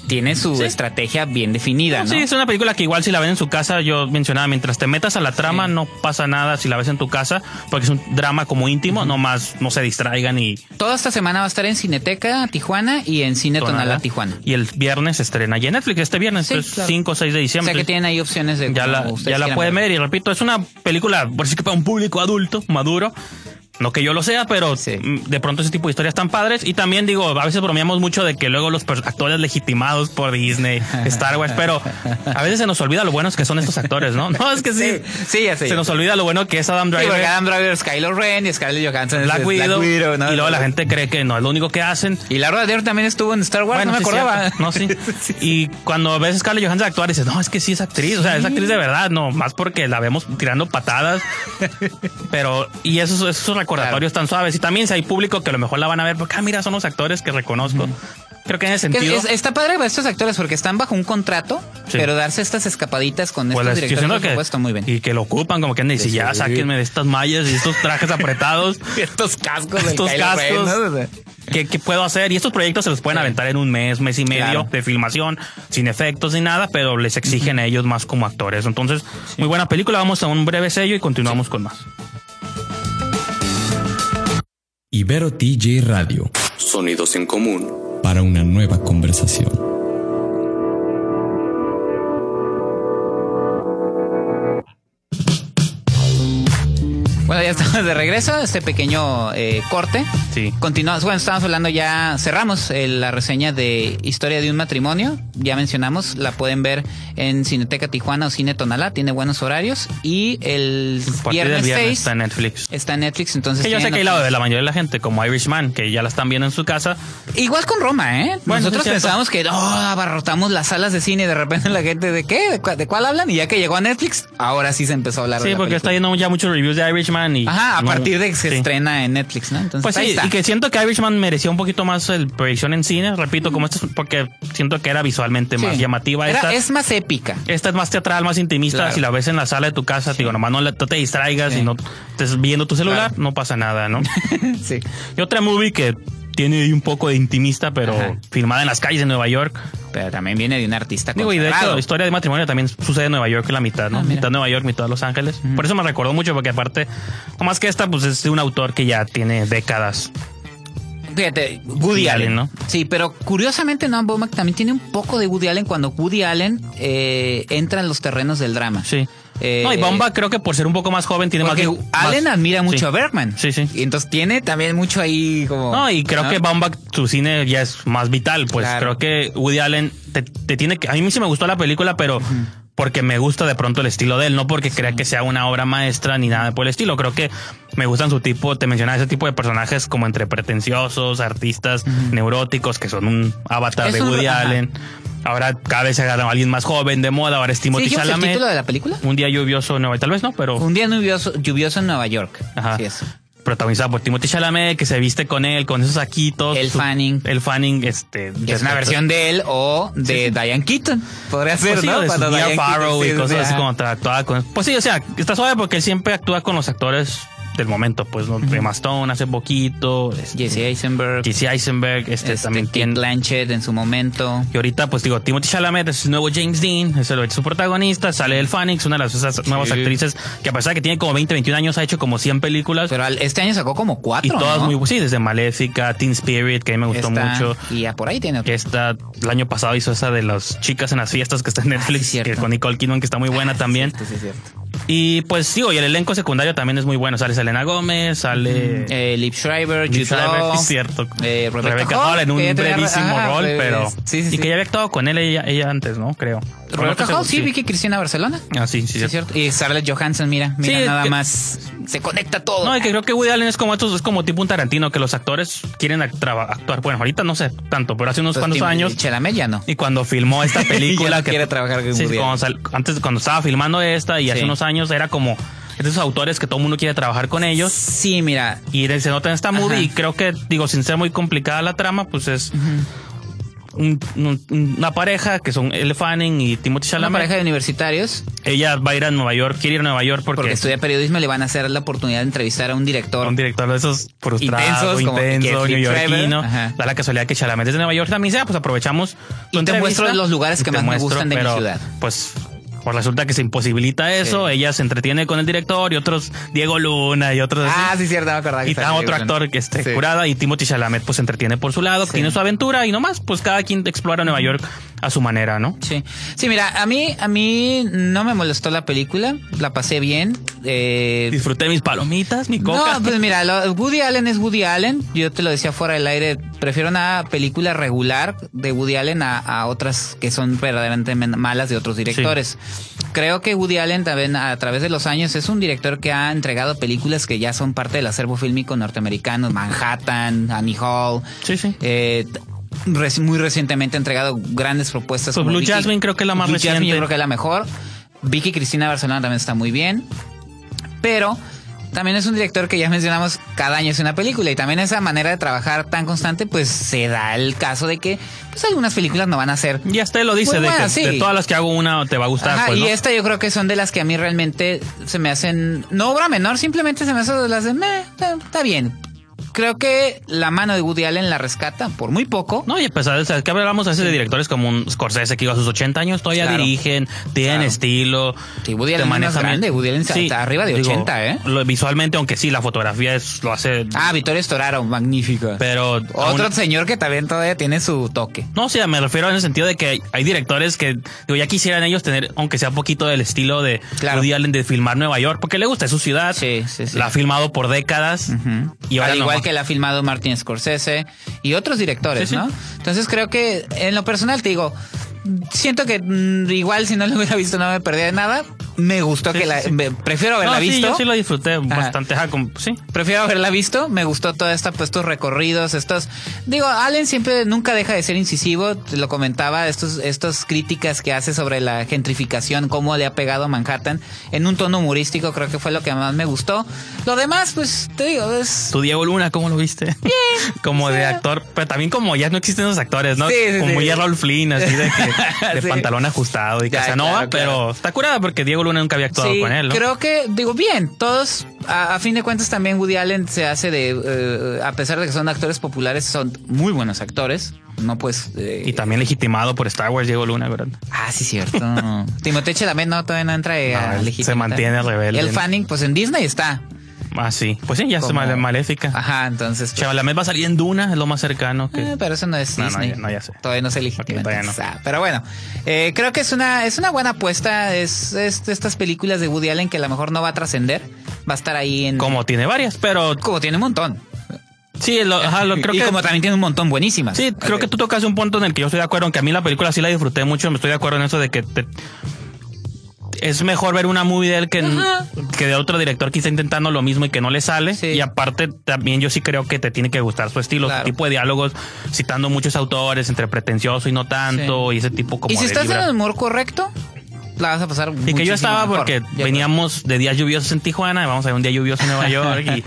Speaker 1: tiene su
Speaker 2: Sí.
Speaker 1: estrategia bien definida, ¿no?
Speaker 2: Sí, es una película que igual si la ven en su casa, yo mencionaba, mientras te metas a la trama
Speaker 1: Sí.
Speaker 2: no pasa nada si la ves en tu casa, porque es un drama como íntimo, no más no se distraigan y
Speaker 1: Toda esta semana va a estar en Cineteca Tijuana y en Cine Tonalá Tijuana.
Speaker 2: Y el viernes estrena ya en Netflix, este viernes,
Speaker 1: Sí,
Speaker 2: es
Speaker 1: claro.
Speaker 2: 5 o 6 de
Speaker 1: O
Speaker 2: diciembre.
Speaker 1: sea que tienen ahí opciones de
Speaker 2: ya la, ya la pueden
Speaker 1: ver.
Speaker 2: ver y repito, es una película, por sí que para un público adulto, maduro. No que yo lo sea, pero
Speaker 1: Sí.
Speaker 2: mm, de pronto ese tipo de historias tan padres. Y también digo, a veces bromeamos mucho de que luego los actores legitimados por Disney, Star Wars, pero a veces se nos olvida lo buenos que son estos actores, ¿no? No, es que sí.
Speaker 1: Sí, sí.
Speaker 2: Se nos olvida lo bueno que es Adam
Speaker 1: Sí,
Speaker 2: Driver.
Speaker 1: porque Adam Driver es Kylo Ren y Scarlett Johansson es
Speaker 2: Black Widow,
Speaker 1: ¿no?
Speaker 2: y luego la gente cree que no es lo único que hacen.
Speaker 1: Y Laura Dern también estuvo en Star Wars, no me
Speaker 2: sí,
Speaker 1: acordaba.
Speaker 2: cierto. No, sí. Y cuando ves a Scarlett Johansson actuar, dices, no, es que sí es actriz. O sea, es actriz de verdad, no, más porque la vemos tirando patadas. Pero, y esos, esos recordatorios tan suaves. Y también si hay público que a lo mejor la van a ver, porque, ah, mira, son los actores que reconozco. Creo que en ese
Speaker 1: Que
Speaker 2: sentido.
Speaker 1: es- está padre para estos actores porque están bajo un contrato,
Speaker 2: Sí.
Speaker 1: pero darse estas escapaditas con
Speaker 2: pues,
Speaker 1: estos directores por supuesto, muy bien.
Speaker 2: y que lo ocupan, como que andan y dicen, ya,
Speaker 1: Sí.
Speaker 2: sáquenme de estas mallas y estos trajes apretados.
Speaker 1: estos cascos,
Speaker 2: estos cascos. ¿Qué, qué puedo hacer? Y estos proyectos se los pueden aventar en un mes, mes y medio
Speaker 1: Claro.
Speaker 2: de filmación, sin efectos ni nada, pero les exigen a ellos más como actores. Entonces, muy buena película. Vamos a un breve sello y continuamos con más.
Speaker 3: Ibero TJ Radio,
Speaker 4: Sonidos en común.
Speaker 3: para una nueva conversación.
Speaker 1: Bueno, ya estamos de regreso, este pequeño eh, corte.
Speaker 2: Sí.
Speaker 1: Continuamos, bueno, estamos hablando ya, cerramos eh, la reseña de Historia de un matrimonio, ya mencionamos, la pueden ver en Cineteca Tijuana o Cine Tonalá, tiene buenos horarios y el viernes,
Speaker 2: del viernes
Speaker 1: 6
Speaker 2: está en Netflix.
Speaker 1: está en Netflix, entonces...
Speaker 2: Que yo sé que hay la de la mayoría de la gente, como Irishman, que ya la están viendo en su casa.
Speaker 1: Igual con Roma, ¿eh?
Speaker 2: Bueno,
Speaker 1: Nosotros pensábamos que oh, abarrotamos las salas de cine y de repente la gente, ¿de qué? ¿De, de cuál hablan? Y ya que llegó a Netflix, ahora sí se empezó a hablar de
Speaker 2: Sí,
Speaker 1: la
Speaker 2: porque está yendo ya muchos reviews de Irishman y.
Speaker 1: Ajá, a
Speaker 2: no-
Speaker 1: partir de que se
Speaker 2: sí.
Speaker 1: estrena en Netflix, ¿no? Entonces,
Speaker 2: Pues sí,
Speaker 1: está.
Speaker 2: y que siento que Irishman merecía un poquito más el proyección en cine, repito, como esto es porque siento que era visualmente más llamativa.
Speaker 1: Era-
Speaker 2: esta,
Speaker 1: es más épica.
Speaker 2: esta es más teatral, más intimista.
Speaker 1: Claro.
Speaker 2: Si la ves en la sala de tu casa, digo, nomás no, te distraigas y no estés viendo tu celular,
Speaker 1: Claro.
Speaker 2: no pasa nada, ¿no?
Speaker 1: sí.
Speaker 2: y otra movie que tiene ahí un poco de intimista, pero
Speaker 1: Ajá.
Speaker 2: filmada en las calles de Nueva York.
Speaker 1: Pero también viene de un artista
Speaker 2: Digo, y de hecho, la historia de matrimonio también sucede en Nueva York la mitad, ¿no?
Speaker 1: Ah,
Speaker 2: mitad Nueva York, mitad Los Ángeles. Por eso me recordó mucho, porque aparte, no más que esta, pues es de un autor que ya tiene décadas.
Speaker 1: Fíjate, Woody Allen, ¿no? Sí, pero curiosamente Noah Baumbach también tiene un poco de Woody Allen cuando Woody Allen eh, entra en los terrenos del drama.
Speaker 2: Sí.
Speaker 1: Eh,
Speaker 2: no, y Bomba creo que por ser un poco más joven tiene más...
Speaker 1: Allen admira mucho
Speaker 2: sí.
Speaker 1: a Bergman.
Speaker 2: Sí, sí.
Speaker 1: Y entonces tiene también mucho ahí como...
Speaker 2: No, y creo
Speaker 1: ¿no?
Speaker 2: que Baumbach, su cine ya es más vital. Pues
Speaker 1: Claro.
Speaker 2: creo que Woody Allen te, te tiene que. A mí sí me gustó la película, pero porque me gusta de pronto el estilo de él, no porque crea que sea una obra maestra ni nada por el estilo. Creo que me gustan su tipo, te mencionaba ese tipo de personajes como entre pretenciosos, artistas, neuróticos, que son un avatar de Woody. Allen. Ahora cada vez se agarra a alguien más joven de moda, ahora es
Speaker 1: ¿Sí
Speaker 2: Timothy
Speaker 1: el
Speaker 2: Chalamet.
Speaker 1: título de la película?
Speaker 2: Un día lluvioso, no, tal vez no, pero
Speaker 1: Un día lluvioso, lluvioso en Nueva York.
Speaker 2: Ajá.
Speaker 1: Es.
Speaker 2: Protagonizada por Timothy Chalamet, que se viste con él, con esos saquitos.
Speaker 1: El
Speaker 2: Su-
Speaker 1: Fanning.
Speaker 2: El Fanning, este.
Speaker 1: Que es una versión de él o de Diane Keaton. Podría ser,
Speaker 2: Pues sí,
Speaker 1: ¿no?
Speaker 2: de
Speaker 1: Diane
Speaker 2: Farrow
Speaker 1: Keaton,
Speaker 2: y cosas
Speaker 1: sí,
Speaker 2: así como tra- actuaba con. Pues sí, o sea, está suave porque él siempre actúa con los actores del momento, pues, ¿no? Emma Stone hace poquito, este,
Speaker 1: Jesse Eisenberg.
Speaker 2: Jesse Eisenberg, este,
Speaker 1: este,
Speaker 2: también tiene...
Speaker 1: Blanchett en su momento.
Speaker 2: Y ahorita, pues digo, Timothy Chalamet es el nuevo James Dean, es el, su protagonista, sale el Phoenix, una de las esas nuevas actrices que a pesar de que tiene como 20, 21 años, ha hecho como 100 películas.
Speaker 1: Pero al- este año sacó como
Speaker 2: y
Speaker 1: cuatro.
Speaker 2: todas
Speaker 1: ¿no?
Speaker 2: muy bu- sí, desde Maléfica, Teen Spirit, que a mí me gustó mucho.
Speaker 1: Y ya por ahí tiene.
Speaker 2: Que esta, el año pasado hizo esa de las chicas en las fiestas que está en Netflix,
Speaker 1: Ah, cierto.
Speaker 2: que con Nicole Kidman, que está muy buena también.
Speaker 1: Cierto, sí, es cierto.
Speaker 2: Y pues digo, y el elenco secundario también es muy bueno. Sale Selena Gómez, sale
Speaker 1: Eh, Liv Jude
Speaker 2: Schreiber,
Speaker 1: Law,
Speaker 2: es cierto.
Speaker 1: eh, Rebecca,
Speaker 2: Rebecca
Speaker 1: Hall,
Speaker 2: Hall en un brevísimo rol,
Speaker 1: pues,
Speaker 2: pero.
Speaker 1: sí, sí,
Speaker 2: y
Speaker 1: sí.
Speaker 2: que ya había actuado con él ella, ella antes, ¿no? Creo.
Speaker 1: Rebecca
Speaker 2: ¿O no?
Speaker 1: Hall, sí, Vicky Cristina Barcelona.
Speaker 2: Ah, sí, sí,
Speaker 1: Sí, es cierto. Y Scarlett Johansson, mira, mira,
Speaker 2: Sí,
Speaker 1: nada
Speaker 2: que-
Speaker 1: más. Se conecta todo.
Speaker 2: No, y que creo que Woody Allen es como estos, es como tipo un Tarantino, que los actores quieren actuar. Bueno, ahorita no sé tanto, pero hace unos
Speaker 1: Pues,
Speaker 2: cuantos años.
Speaker 1: Chalamet ya no.
Speaker 2: Y cuando filmó esta película
Speaker 1: no
Speaker 2: que
Speaker 1: quiere trabajar con
Speaker 2: Sí,
Speaker 1: Woody
Speaker 2: cuando sal- antes cuando estaba filmando esta y hace unos años era como de esos autores que todo el mundo quiere trabajar con ellos
Speaker 1: Sí, mira.
Speaker 2: y se nota en esta movie
Speaker 1: Ajá.
Speaker 2: y creo que digo sin ser muy complicada la trama pues es un- un- una pareja que son Elle Fanning y Timothy
Speaker 1: Una
Speaker 2: Chalamet.
Speaker 1: pareja de universitarios,
Speaker 2: Ella va a ir a Nueva York, quiere ir a Nueva York porque,
Speaker 1: porque estudia periodismo, le van a hacer la oportunidad de entrevistar a un director.
Speaker 2: un director de esos frustrados, intenso, neoyorquino. Da la casualidad que Chalamet es de Nueva York también sea, pues aprovechamos.
Speaker 1: Y te muestro los lugares
Speaker 2: y
Speaker 1: que más me gustan de mi ciudad.
Speaker 2: Pues pues resulta que se imposibilita eso,
Speaker 1: Sí.
Speaker 2: ella se entretiene con el director y otros Diego Luna y otros así.
Speaker 1: Ah, sí, cierto, me acordaba. que
Speaker 2: Y está otro actor que esté
Speaker 1: Sí.
Speaker 2: curada y Timothy Chalamet pues se entretiene por su lado,
Speaker 1: Sí.
Speaker 2: tiene su aventura y nomás pues cada quien explora Nueva York a su manera, ¿no?
Speaker 1: Sí, sí, mira, a mí, a mí no me molestó la película, la pasé bien. Eh,
Speaker 2: Disfruté mis palomitas, mi coca.
Speaker 1: no, pues mira, lo- Woody Allen es Woody Allen. Yo te lo decía fuera del aire. Prefiero una película regular de Woody Allen a, a otras que son verdaderamente men- malas de otros directores. Creo que Woody Allen también a través de los años es un director que ha entregado películas que ya son parte del acervo fílmico norteamericano. Manhattan, Annie Hall.
Speaker 2: Sí, sí.
Speaker 1: Eh, reci- muy recientemente ha entregado grandes propuestas.
Speaker 2: Pues Blue
Speaker 1: Vicky-
Speaker 2: Jasmine creo que es la más
Speaker 1: Blue Jasmine
Speaker 2: reciente.
Speaker 1: yo creo que es la mejor. Vicky Cristina Barcelona también está muy bien. Pero también es un director que ya mencionamos cada año es una película y también esa manera de trabajar tan constante pues se da el caso de que pues algunas películas no van a ser
Speaker 2: Y hasta él lo dice, de que
Speaker 1: sí.
Speaker 2: de todas las que hago una te va a gustar.
Speaker 1: Ajá,
Speaker 2: pues,
Speaker 1: y esta yo creo que son de las que a mí realmente se me hacen no obra menor simplemente se me hacen de las de "Meh, está bien creo que la mano de Woody Allen la rescata por muy poco
Speaker 2: No, y a pesar de o que hablamos de directores como un Scorsese que iba a sus 80 años, todavía
Speaker 1: Claro.
Speaker 2: dirigen, tienen
Speaker 1: Claro.
Speaker 2: estilo.
Speaker 1: Sí, Woody Allen es más grande. Woody Allen está arriba de 80, ¿eh?
Speaker 2: lo- visualmente, aunque sí, la fotografía es, lo hace.
Speaker 1: ah Vittorio Storaro magnífica
Speaker 2: pero.
Speaker 1: otro
Speaker 2: aún-
Speaker 1: señor que también todavía tiene su toque
Speaker 2: no, sea, me refiero en el sentido de que hay, directores que, digo, ya quisieran ellos tener, aunque sea poquito del estilo de
Speaker 1: Claro.
Speaker 2: Woody Allen de filmar Nueva York, porque le gusta, es su ciudad.
Speaker 1: Sí, sí, sí.
Speaker 2: La ha filmado por décadas.
Speaker 1: Ujú.
Speaker 2: Y ahora
Speaker 1: Al igual que la ha filmado Martin Scorsese y otros directores,
Speaker 2: Sí, sí.
Speaker 1: ¿no? Entonces creo que en lo personal te digo, siento que mm, igual si no lo hubiera visto no me perdía de nada. Me gustó
Speaker 2: Sí,
Speaker 1: que
Speaker 2: sí,
Speaker 1: la
Speaker 2: sí.
Speaker 1: me- prefiero haberla
Speaker 2: No, sí,
Speaker 1: visto.
Speaker 2: yo sí lo disfruté bastante. ajá, como- sí.
Speaker 1: Prefiero haberla visto, me gustó toda esta, pues, estos recorridos, estos, digo, Allen siempre nunca deja de ser incisivo, te lo comentaba, estos, estas críticas que hace sobre la gentrificación, cómo le ha pegado Manhattan, en un tono humorístico, creo que fue lo que más me gustó. Lo demás, pues, te digo, es,
Speaker 2: Tu Diego Luna, ¿cómo lo viste? como de
Speaker 1: sea.
Speaker 2: actor, pero también como ya no existen esos actores, ¿no? Como ya Raúl Flynn, así de, que, de pantalón ajustado y
Speaker 1: claro, claro.
Speaker 2: pero está curada porque Diego Luna nunca había actuado
Speaker 1: Sí,
Speaker 2: con él, ¿no?
Speaker 1: creo que, digo, bien, todos, a, a fin de cuentas también Woody Allen se hace de, eh, a pesar de que son actores populares, son muy buenos actores, no pues... eh,
Speaker 2: Y también legitimado por Star Wars Diego Luna, ¿verdad?
Speaker 1: Ah, sí, cierto. Timothée Chalamet no, todavía no entra eh,
Speaker 2: No,
Speaker 1: a
Speaker 2: se mantiene rebelde.
Speaker 1: El Fanning, pues en Disney está.
Speaker 2: Ah, sí. Pues sí, ya se
Speaker 1: Como-
Speaker 2: mal maléfica.
Speaker 1: Ajá, entonces... pues,
Speaker 2: Chalamet va a salir en Duna, es lo más cercano que...
Speaker 1: eh, pero eso no es
Speaker 2: No, no,
Speaker 1: Disney.
Speaker 2: ya- no, ya sé.
Speaker 1: Todavía no se legitima.
Speaker 2: Ok, todavía no.
Speaker 1: ah, pero bueno, eh, creo que es una, es una buena apuesta. Es, es de estas películas de Woody Allen que a lo mejor no va a trascender. Va a estar ahí en...
Speaker 2: Como tiene varias, pero
Speaker 1: Como tiene un montón.
Speaker 2: sí, lo, ajá, lo- creo
Speaker 1: y
Speaker 2: que...
Speaker 1: como también tiene un montón buenísimas.
Speaker 2: Sí, creo que tú tocas un punto en el que yo estoy de acuerdo, aunque a mí la película sí la disfruté mucho, me estoy de acuerdo en eso de que te- es mejor ver una movie de él que, que de otro director que está intentando lo mismo y que no le sale.
Speaker 1: Sí.
Speaker 2: Y aparte también yo sí creo que te tiene que gustar su estilo,
Speaker 1: Claro.
Speaker 2: su tipo de diálogos, citando muchos autores, entre pretencioso y no tanto,
Speaker 1: Sí.
Speaker 2: y ese tipo como
Speaker 1: y si
Speaker 2: de
Speaker 1: estás en
Speaker 2: vibra.
Speaker 1: el humor correcto, la vas a pasar
Speaker 2: Y que yo estaba
Speaker 1: mejor,
Speaker 2: porque
Speaker 1: yo creo.
Speaker 2: veníamos de días lluviosos en Tijuana, y vamos a ver un día lluvioso en Nueva York y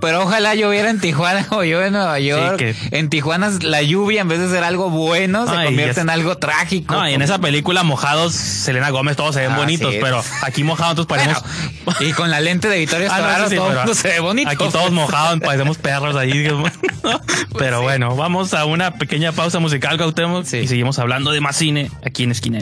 Speaker 1: pero ojalá lloviera en Tijuana o yo en Nueva York.
Speaker 2: que-
Speaker 1: En Tijuana la lluvia en vez de ser algo bueno se
Speaker 2: Ay,
Speaker 1: convierte en algo trágico.
Speaker 2: No, y en esa película mojados, Selena Gómez, todos se ven
Speaker 1: Ah,
Speaker 2: bonitos,
Speaker 1: sí.
Speaker 2: pero aquí mojados todos parecemos...
Speaker 1: Bueno, y con la lente de Victoria
Speaker 2: Ah, no,
Speaker 1: Storaro
Speaker 2: eso sí,
Speaker 1: todo el
Speaker 2: pero
Speaker 1: mundo se ve bonito.
Speaker 2: Aquí todos mojados, parecemos perros ahí. Pero bueno, vamos a una pequeña pausa musical, Cautemos,
Speaker 1: Sí.
Speaker 2: y seguimos hablando de más cine aquí en Esquina.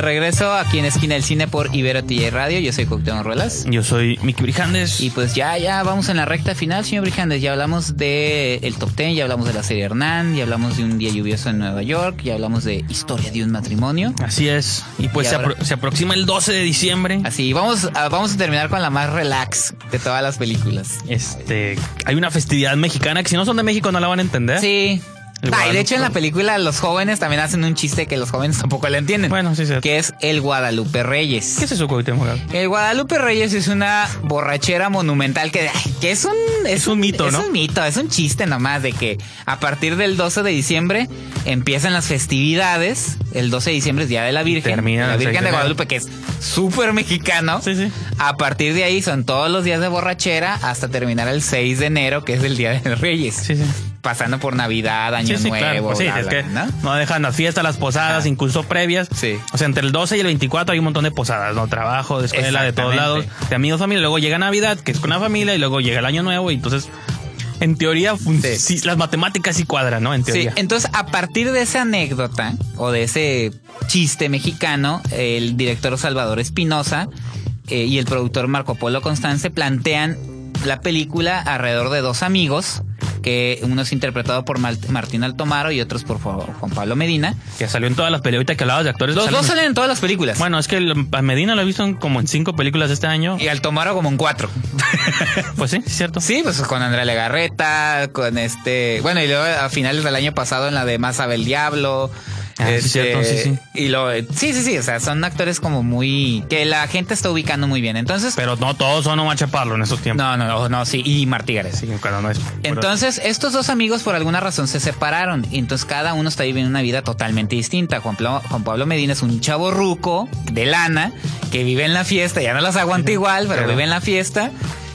Speaker 1: De regreso aquí en Esquina del Cine por Ibero TJ Radio. Yo soy Cuauhtémoc Ruelas.
Speaker 2: Yo soy Miki Brijandes.
Speaker 1: Y pues ya, ya vamos en la recta final, señor Brijandes. Ya hablamos de el top ten, ya hablamos de la serie Hernán, ya hablamos de un día lluvioso en Nueva York, ya hablamos de historia de un matrimonio.
Speaker 2: Así es. Y pues
Speaker 1: Y
Speaker 2: se,
Speaker 1: ahora-
Speaker 2: apro- se aproxima el 12 de diciembre.
Speaker 1: Así, vamos a, vamos a terminar con la más relax de todas las películas.
Speaker 2: Este, hay una festividad mexicana que si no son de México no la van a entender.
Speaker 1: Sí. Ah, y de hecho en la película los jóvenes también hacen un chiste que los jóvenes tampoco le entienden.
Speaker 2: Bueno, sí, sí.
Speaker 1: Que es el Guadalupe Reyes.
Speaker 2: ¿Qué es eso, Cuauhtémoc?
Speaker 1: El Guadalupe Reyes es una borrachera monumental que, que es un
Speaker 2: Es un mito,
Speaker 1: es
Speaker 2: ¿no?
Speaker 1: un mito, es un chiste nomás de que a partir del 12 de diciembre empiezan las festividades. El 12 de diciembre es Día de la Virgen.
Speaker 2: terminan
Speaker 1: la
Speaker 2: el 6
Speaker 1: Virgen
Speaker 2: de.
Speaker 1: Guadalupe, que es súper mexicano.
Speaker 2: Sí, sí.
Speaker 1: A partir de ahí son todos los días de borrachera hasta terminar el 6 de enero, que es el Día de Reyes.
Speaker 2: Sí, sí.
Speaker 1: Pasando por Navidad, Año
Speaker 2: Sí, sí,
Speaker 1: Nuevo.
Speaker 2: claro. Sí,
Speaker 1: bla,
Speaker 2: es
Speaker 1: bla,
Speaker 2: que
Speaker 1: ¿no?
Speaker 2: no dejan las fiestas, las posadas,
Speaker 1: Ajá.
Speaker 2: incluso previas.
Speaker 1: Sí.
Speaker 2: O sea, entre el 12 y el 24 hay un montón de posadas, ¿no? Trabajo, de escuela, de todos lados, de amigos, familia. Luego llega Navidad, que es con la familia, y luego llega el Año Nuevo, y entonces, en teoría,
Speaker 1: Sí.
Speaker 2: sí, las matemáticas sí cuadran, ¿no? En
Speaker 1: Sí,
Speaker 2: teoría.
Speaker 1: entonces a partir de esa anécdota o de ese chiste mexicano, el director Salvador Espinosa eh, y el productor Marco Polo Constance plantean la película alrededor de dos amigos, que uno es interpretado por Martín Altomaro y otros por Ju- Juan Pablo Medina.
Speaker 2: Que salió en todas las películas. Ahorita que hablabas de actores.
Speaker 1: Los dos salen en todas las películas.
Speaker 2: Bueno, es que el- a Medina lo he visto en como en cinco películas este año.
Speaker 1: y Altomaro como en cuatro.
Speaker 2: Pues sí, es cierto.
Speaker 1: Sí, pues con Andrea Legarreta, con este. Bueno, y luego a finales del año pasado en la de Más sabe el Diablo.
Speaker 2: Ah, sí,
Speaker 1: Este,
Speaker 2: cierto, sí, sí.
Speaker 1: Y lo, sí, sí, sí, o sea, son actores como muy, que la gente está ubicando muy bien. Entonces,
Speaker 2: Pero no todos son Omar Chaparro en esos tiempos.
Speaker 1: no, no, no, no, sí, y Martí.
Speaker 2: Sí, cuando no es.
Speaker 1: Entonces, estos dos amigos por alguna razón se separaron y entonces cada uno está viviendo una vida totalmente distinta. Juan Pablo, Juan Pablo Medina es un chavo ruco de lana que vive en la fiesta, ya no las aguanta igual, pero vive en la fiesta.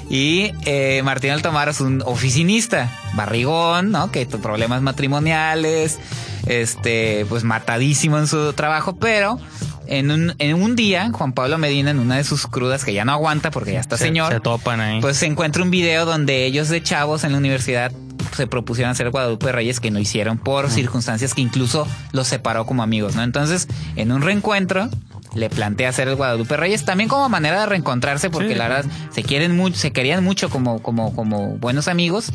Speaker 1: Y eh, Martín Altomaro es un oficinista, barrigón, ¿no? Que problemas matrimoniales, este, pues matadísimo en su trabajo, pero en un, en un día, Juan Pablo Medina, en una de sus crudas, que ya no aguanta porque ya está
Speaker 2: se,
Speaker 1: señor,
Speaker 2: se topan ahí.
Speaker 1: pues se encuentra un video donde ellos de chavos en la universidad se propusieron hacer Guadalupe Reyes que no hicieron por circunstancias que incluso los separó como amigos, ¿no? Entonces, en un reencuentro le plantea hacer el Guadalupe Reyes también como manera de reencontrarse porque
Speaker 2: Sí.
Speaker 1: la verdad se quieren mucho, se querían mucho como como como buenos amigos.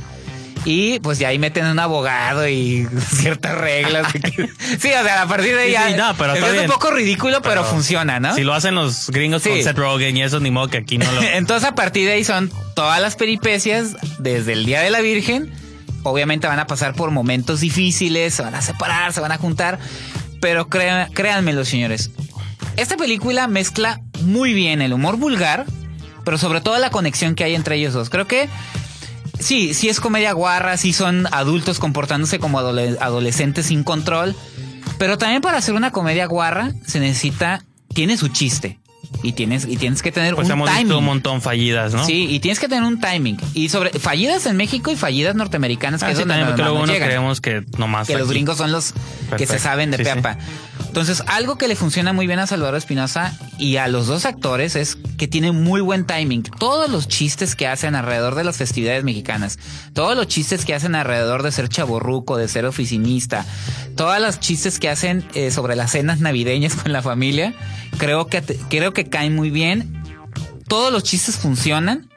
Speaker 1: Y pues ya ahí meten un abogado y ciertas reglas. sí, o sea, a partir de ahí
Speaker 2: Sí,
Speaker 1: ya
Speaker 2: sí, no, pero está
Speaker 1: es
Speaker 2: bien.
Speaker 1: un poco ridículo, pero,
Speaker 2: Pero
Speaker 1: funciona, ¿no?
Speaker 2: Si lo hacen los gringos con. Seth Rogen y eso, ni modo que aquí no lo.
Speaker 1: Entonces a partir de ahí son todas las peripecias desde el Día de la Virgen. Obviamente van a pasar por momentos difíciles, se van a separar, se van a juntar, pero crea- créanmelo señores, esta película mezcla muy bien el humor vulgar, pero sobre todo la conexión que hay entre ellos dos. Creo que sí, sí es comedia guarra, sí son adultos comportándose como adole- adolescentes sin control, pero también para hacer una comedia guarra se necesita, tiene su chiste. Y tienes, y tienes que tener
Speaker 2: Pues
Speaker 1: un
Speaker 2: hemos
Speaker 1: timing.
Speaker 2: visto un montón fallidas, ¿no?
Speaker 1: Sí, y tienes que tener un timing. Y sobre fallidas en México y fallidas norteamericanas, que
Speaker 2: Ah,
Speaker 1: es
Speaker 2: sí,
Speaker 1: donde
Speaker 2: también, luego uno creemos que nomás.
Speaker 1: que los gringos son los que se saben de
Speaker 2: Sí, sí.
Speaker 1: peapa. Entonces, algo que le funciona muy bien a Salvador Espinosa y a los dos actores es que tiene muy buen timing. Todos los chistes que hacen alrededor de las festividades mexicanas, todos los chistes que hacen alrededor de ser chaborruco, de ser oficinista, todas las chistes que hacen eh, sobre las cenas navideñas con la familia, creo que creo que caen muy bien. Todos los chistes funcionan.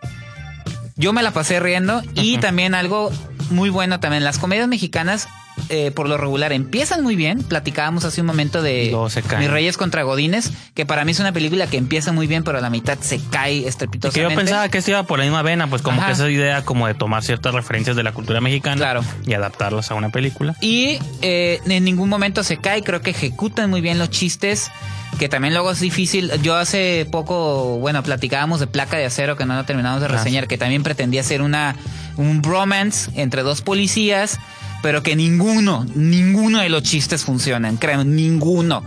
Speaker 1: Yo me la pasé riendo y también algo muy bueno también las comedias mexicanas eh, por lo regular empiezan muy bien. Platicábamos hace un momento de. Mis Reyes contra Godines, que para mí es una película que empieza muy bien, pero a la mitad se cae
Speaker 2: Y que
Speaker 1: estrepitosamente.
Speaker 2: yo pensaba que esto iba por la misma vena, pues como
Speaker 1: Ajá.
Speaker 2: que esa idea como de tomar ciertas referencias de la cultura mexicana
Speaker 1: Claro.
Speaker 2: y adaptarlas a una película.
Speaker 1: Y eh, en ningún momento se cae, creo que ejecutan muy bien los chistes, que también luego es difícil. Yo hace poco, bueno, platicábamos de Placa de Acero, que no lo terminamos de
Speaker 2: Ah,
Speaker 1: reseñar, que también pretendía ser una un bromance entre dos policías, pero que ninguno, ninguno de los chistes funcionan, créanme, ninguno.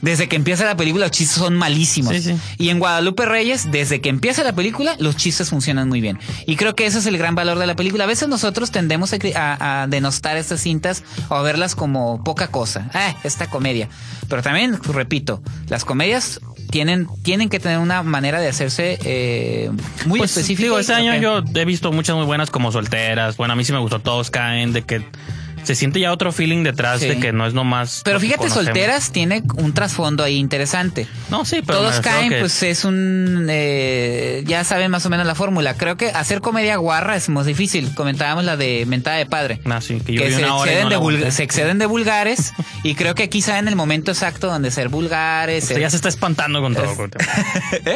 Speaker 1: Desde que empieza la película los chistes son malísimos.
Speaker 2: Sí, sí.
Speaker 1: Y en Guadalupe Reyes, desde que empieza la película, los chistes funcionan muy bien. Y creo que ese es el gran valor de la película. A veces nosotros tendemos a, cri- a- a denostar estas cintas o a verlas como poca cosa. Ah, esta comedia. Pero también, repito, las comedias tienen, tienen que tener una manera de hacerse eh, muy
Speaker 2: pues,
Speaker 1: específica.
Speaker 2: Digo, este
Speaker 1: creo
Speaker 2: año yo he visto muchas muy buenas como solteras. Bueno, a mí sí me gustó Todos Caen, de que se siente ya otro feeling detrás
Speaker 1: Sí.
Speaker 2: de que no es nomás.
Speaker 1: Pero fíjate,
Speaker 2: conocemos.
Speaker 1: Solteras tiene un trasfondo ahí interesante.
Speaker 2: No, sí, pero.
Speaker 1: Todos caen,
Speaker 2: que-
Speaker 1: pues es un... eh, ya saben más o menos la fórmula. Creo que hacer comedia guarra es muy difícil. Comentábamos la de Mentada de Padre.
Speaker 2: Ah, sí, que yo
Speaker 1: que
Speaker 2: vi
Speaker 1: se
Speaker 2: una hora y
Speaker 1: exceden,
Speaker 2: no
Speaker 1: de se exceden vulgares y creo que aquí saben el momento exacto donde ser vulgares.
Speaker 2: Usted
Speaker 1: ser-
Speaker 2: ya se está espantando con todo. con-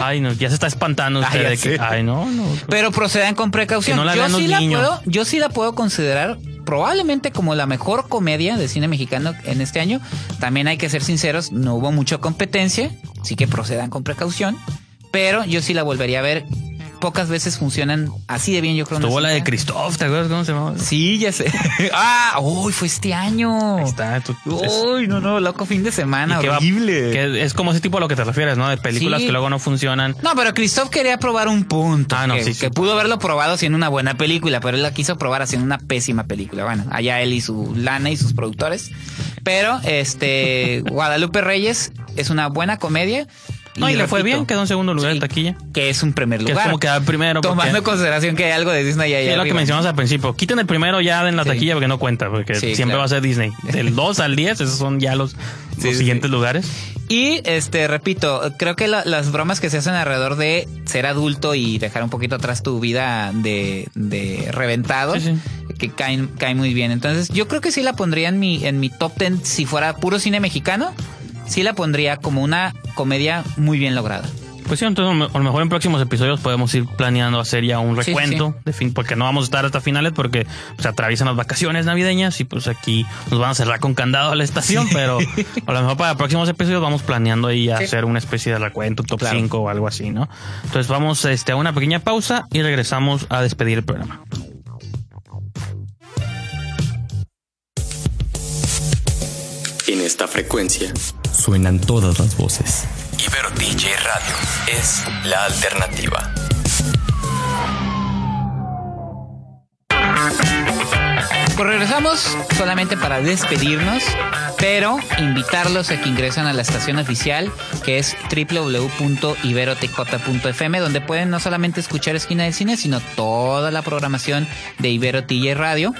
Speaker 2: Ay, no, ya se está espantando
Speaker 1: Ah,
Speaker 2: usted de que. Ay, no, no.
Speaker 1: Pero procedan con precaución.
Speaker 2: Que no la
Speaker 1: yo, sí la puedo, yo sí la puedo considerar probablemente como la mejor comedia de cine mexicano en este año. También hay que ser sinceros, no hubo mucha competencia, así que procedan con precaución. Pero yo sí la volvería a ver. Pocas veces funcionan así de bien, yo creo. una
Speaker 2: Tuvo la de. Christoph, ¿te acuerdas cómo se llamaba?
Speaker 1: Sí, ya sé. ah, uy, fue este año.
Speaker 2: Ahí está. tú-
Speaker 1: Uy, no, no, loco fin de semana,
Speaker 2: va-
Speaker 1: horrible.
Speaker 2: que es como ese tipo a lo que te refieres, ¿no? De películas
Speaker 1: Sí.
Speaker 2: que luego no funcionan.
Speaker 1: No, pero Christoph quería probar un punto.
Speaker 2: Ah, no,
Speaker 1: que,
Speaker 2: sí, sí.
Speaker 1: que pudo haberlo probado siendo una buena película, pero él la quiso probar haciendo una pésima película. Bueno, allá él y su lana y sus productores. Pero, este, Guadalupe Reyes es una buena comedia.
Speaker 2: No, y le fue bien, quedó en segundo lugar
Speaker 1: sí,
Speaker 2: en taquilla.
Speaker 1: Que es un primer
Speaker 2: Que es
Speaker 1: lugar.
Speaker 2: como quedar primero,
Speaker 1: Tomando en consideración que hay algo de Disney ahí
Speaker 2: Sí, es lo que mencionamos al principio. Quiten el primero ya en la
Speaker 1: Sí.
Speaker 2: taquilla porque no cuenta, porque siempre
Speaker 1: claro.
Speaker 2: va a ser Disney. Del 2 al 10, esos son ya los, siguientes lugares.
Speaker 1: Y este, repito, creo que la- las bromas que se hacen alrededor de ser adulto y dejar un poquito atrás tu vida de, de reventado, que caen, caen muy bien. Entonces, yo creo que sí la pondría en mi, en mi top 10 si fuera puro cine mexicano. Sí la pondría como una comedia muy bien lograda.
Speaker 2: Pues sí, entonces a lo mejor en próximos episodios podemos ir planeando hacer ya un
Speaker 1: Sí, sí,
Speaker 2: recuento, de fin, porque no vamos a estar hasta finales porque se atraviesan las vacaciones navideñas y pues aquí nos van a cerrar con candado a la estación, pero a lo mejor para próximos episodios vamos planeando ahí
Speaker 1: Sí.
Speaker 2: hacer una especie de recuento, top
Speaker 1: Claro.
Speaker 2: 5 o algo así, ¿no? Entonces vamos este, a una pequeña pausa y regresamos a despedir el programa.
Speaker 3: En esta frecuencia suenan todas las voces. Ibero DJ Radio es la alternativa.
Speaker 1: Pues regresamos solamente para despedirnos, pero invitarlos a que ingresen a la estación oficial que es www.iberotj.fm donde pueden no solamente escuchar Esquina del Cine, sino toda la programación de Ibero TJ Radio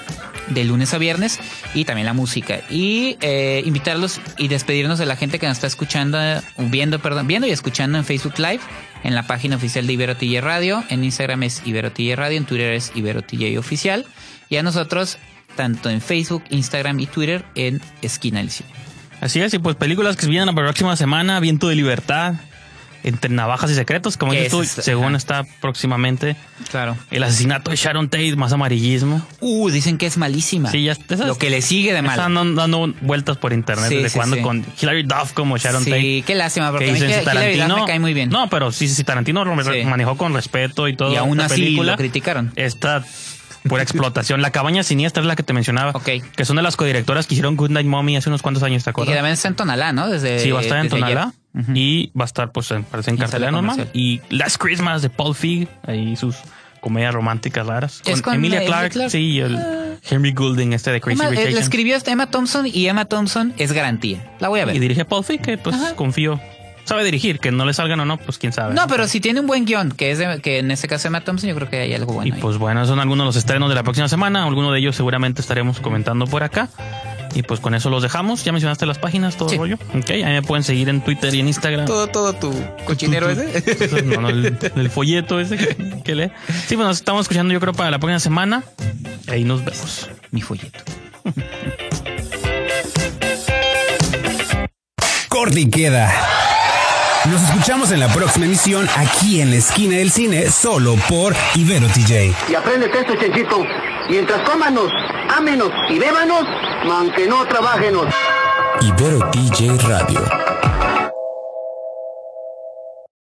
Speaker 1: de lunes a viernes y también la música. Y eh, invitarlos y despedirnos de la gente que nos está escuchando, viendo, perdón, viendo y escuchando en Facebook Live, en la página oficial de Ibero TJ Radio, en Instagram es Ibero TJ Radio, en Twitter es Ibero TJ Oficial y a nosotros tanto en Facebook, Instagram y Twitter en Esquina del Cine.
Speaker 2: Así es, y pues películas que vienen la próxima semana, Viento de Libertad, Entre Navajas y Secretos, como dices tú, según está próximamente.
Speaker 1: Claro.
Speaker 2: El asesinato de Sharon Tate, más amarillismo.
Speaker 1: Uh, dicen que es malísima.
Speaker 2: Sí, ya esas-
Speaker 1: Lo que le sigue de mal.
Speaker 2: Están dando, dando vueltas por internet
Speaker 1: Sí,
Speaker 2: desde
Speaker 1: sí,
Speaker 2: cuando
Speaker 1: sí.
Speaker 2: con Hilary Duff como Sharon Tate.
Speaker 1: Sí, qué lástima, porque
Speaker 2: que
Speaker 1: a mí
Speaker 2: si
Speaker 1: Duff
Speaker 2: Tarantino
Speaker 1: me cae muy bien.
Speaker 2: No, pero sí, sí, Tarantino lo manejó con respeto y todo.
Speaker 1: Y aún así
Speaker 2: película.
Speaker 1: lo criticaron.
Speaker 2: Esta pura explotación. La cabaña siniestra es la que te mencionaba.
Speaker 1: Ok.
Speaker 2: Que son de las codirectoras que hicieron Good Night Mommy hace unos cuantos años, ¿te
Speaker 1: Y
Speaker 2: acuerdas?
Speaker 1: que también está en Tonalá, ¿no? Desde,
Speaker 2: Sí, va a estar en. Tonalá y va a estar, pues, en, parece en cartelera normal. Y Last Christmas de Paul Feig, ahí sus comedias románticas raras.
Speaker 1: Es con
Speaker 2: Emilia Clarke,
Speaker 1: Clarke.
Speaker 2: sí, y el Henry Goulding, este de Crazy
Speaker 1: Emma,
Speaker 2: Rich
Speaker 1: eh, la escribió Emma Thompson y Emma Thompson es garantía. La voy a ver.
Speaker 2: Y dirige Paul Feig, que pues
Speaker 1: Ajá.
Speaker 2: confío. Sabe dirigir, que no le salgan o no, pues quién sabe.
Speaker 1: No, pero si tiene un buen guion, que es de- que en este caso Emma Thompson, yo creo que hay algo bueno.
Speaker 2: Y
Speaker 1: ahí.
Speaker 2: pues bueno, son algunos de los estrenos de la próxima semana. Algunos de ellos seguramente estaremos comentando por acá. Y pues con eso los dejamos. Ya mencionaste las páginas, todo
Speaker 1: Sí.
Speaker 2: el rollo. Ok, ahí me pueden seguir en Twitter y en Instagram.
Speaker 1: todo, todo tu cochinero ese.
Speaker 2: No, no, el, el folleto ese que, que lee. Sí, pues nos estamos escuchando yo creo para la próxima semana. Ahí nos vemos.
Speaker 1: Mi folleto.
Speaker 5: Corte y queda. Nos escuchamos en la próxima emisión aquí en la esquina del cine, solo por Ibero TJ.
Speaker 6: Y apréndete esto, Chenchito. Mientras cómanos, ámenos y bébanos, aunque no trabajenos.
Speaker 3: Ibero DJ Radio.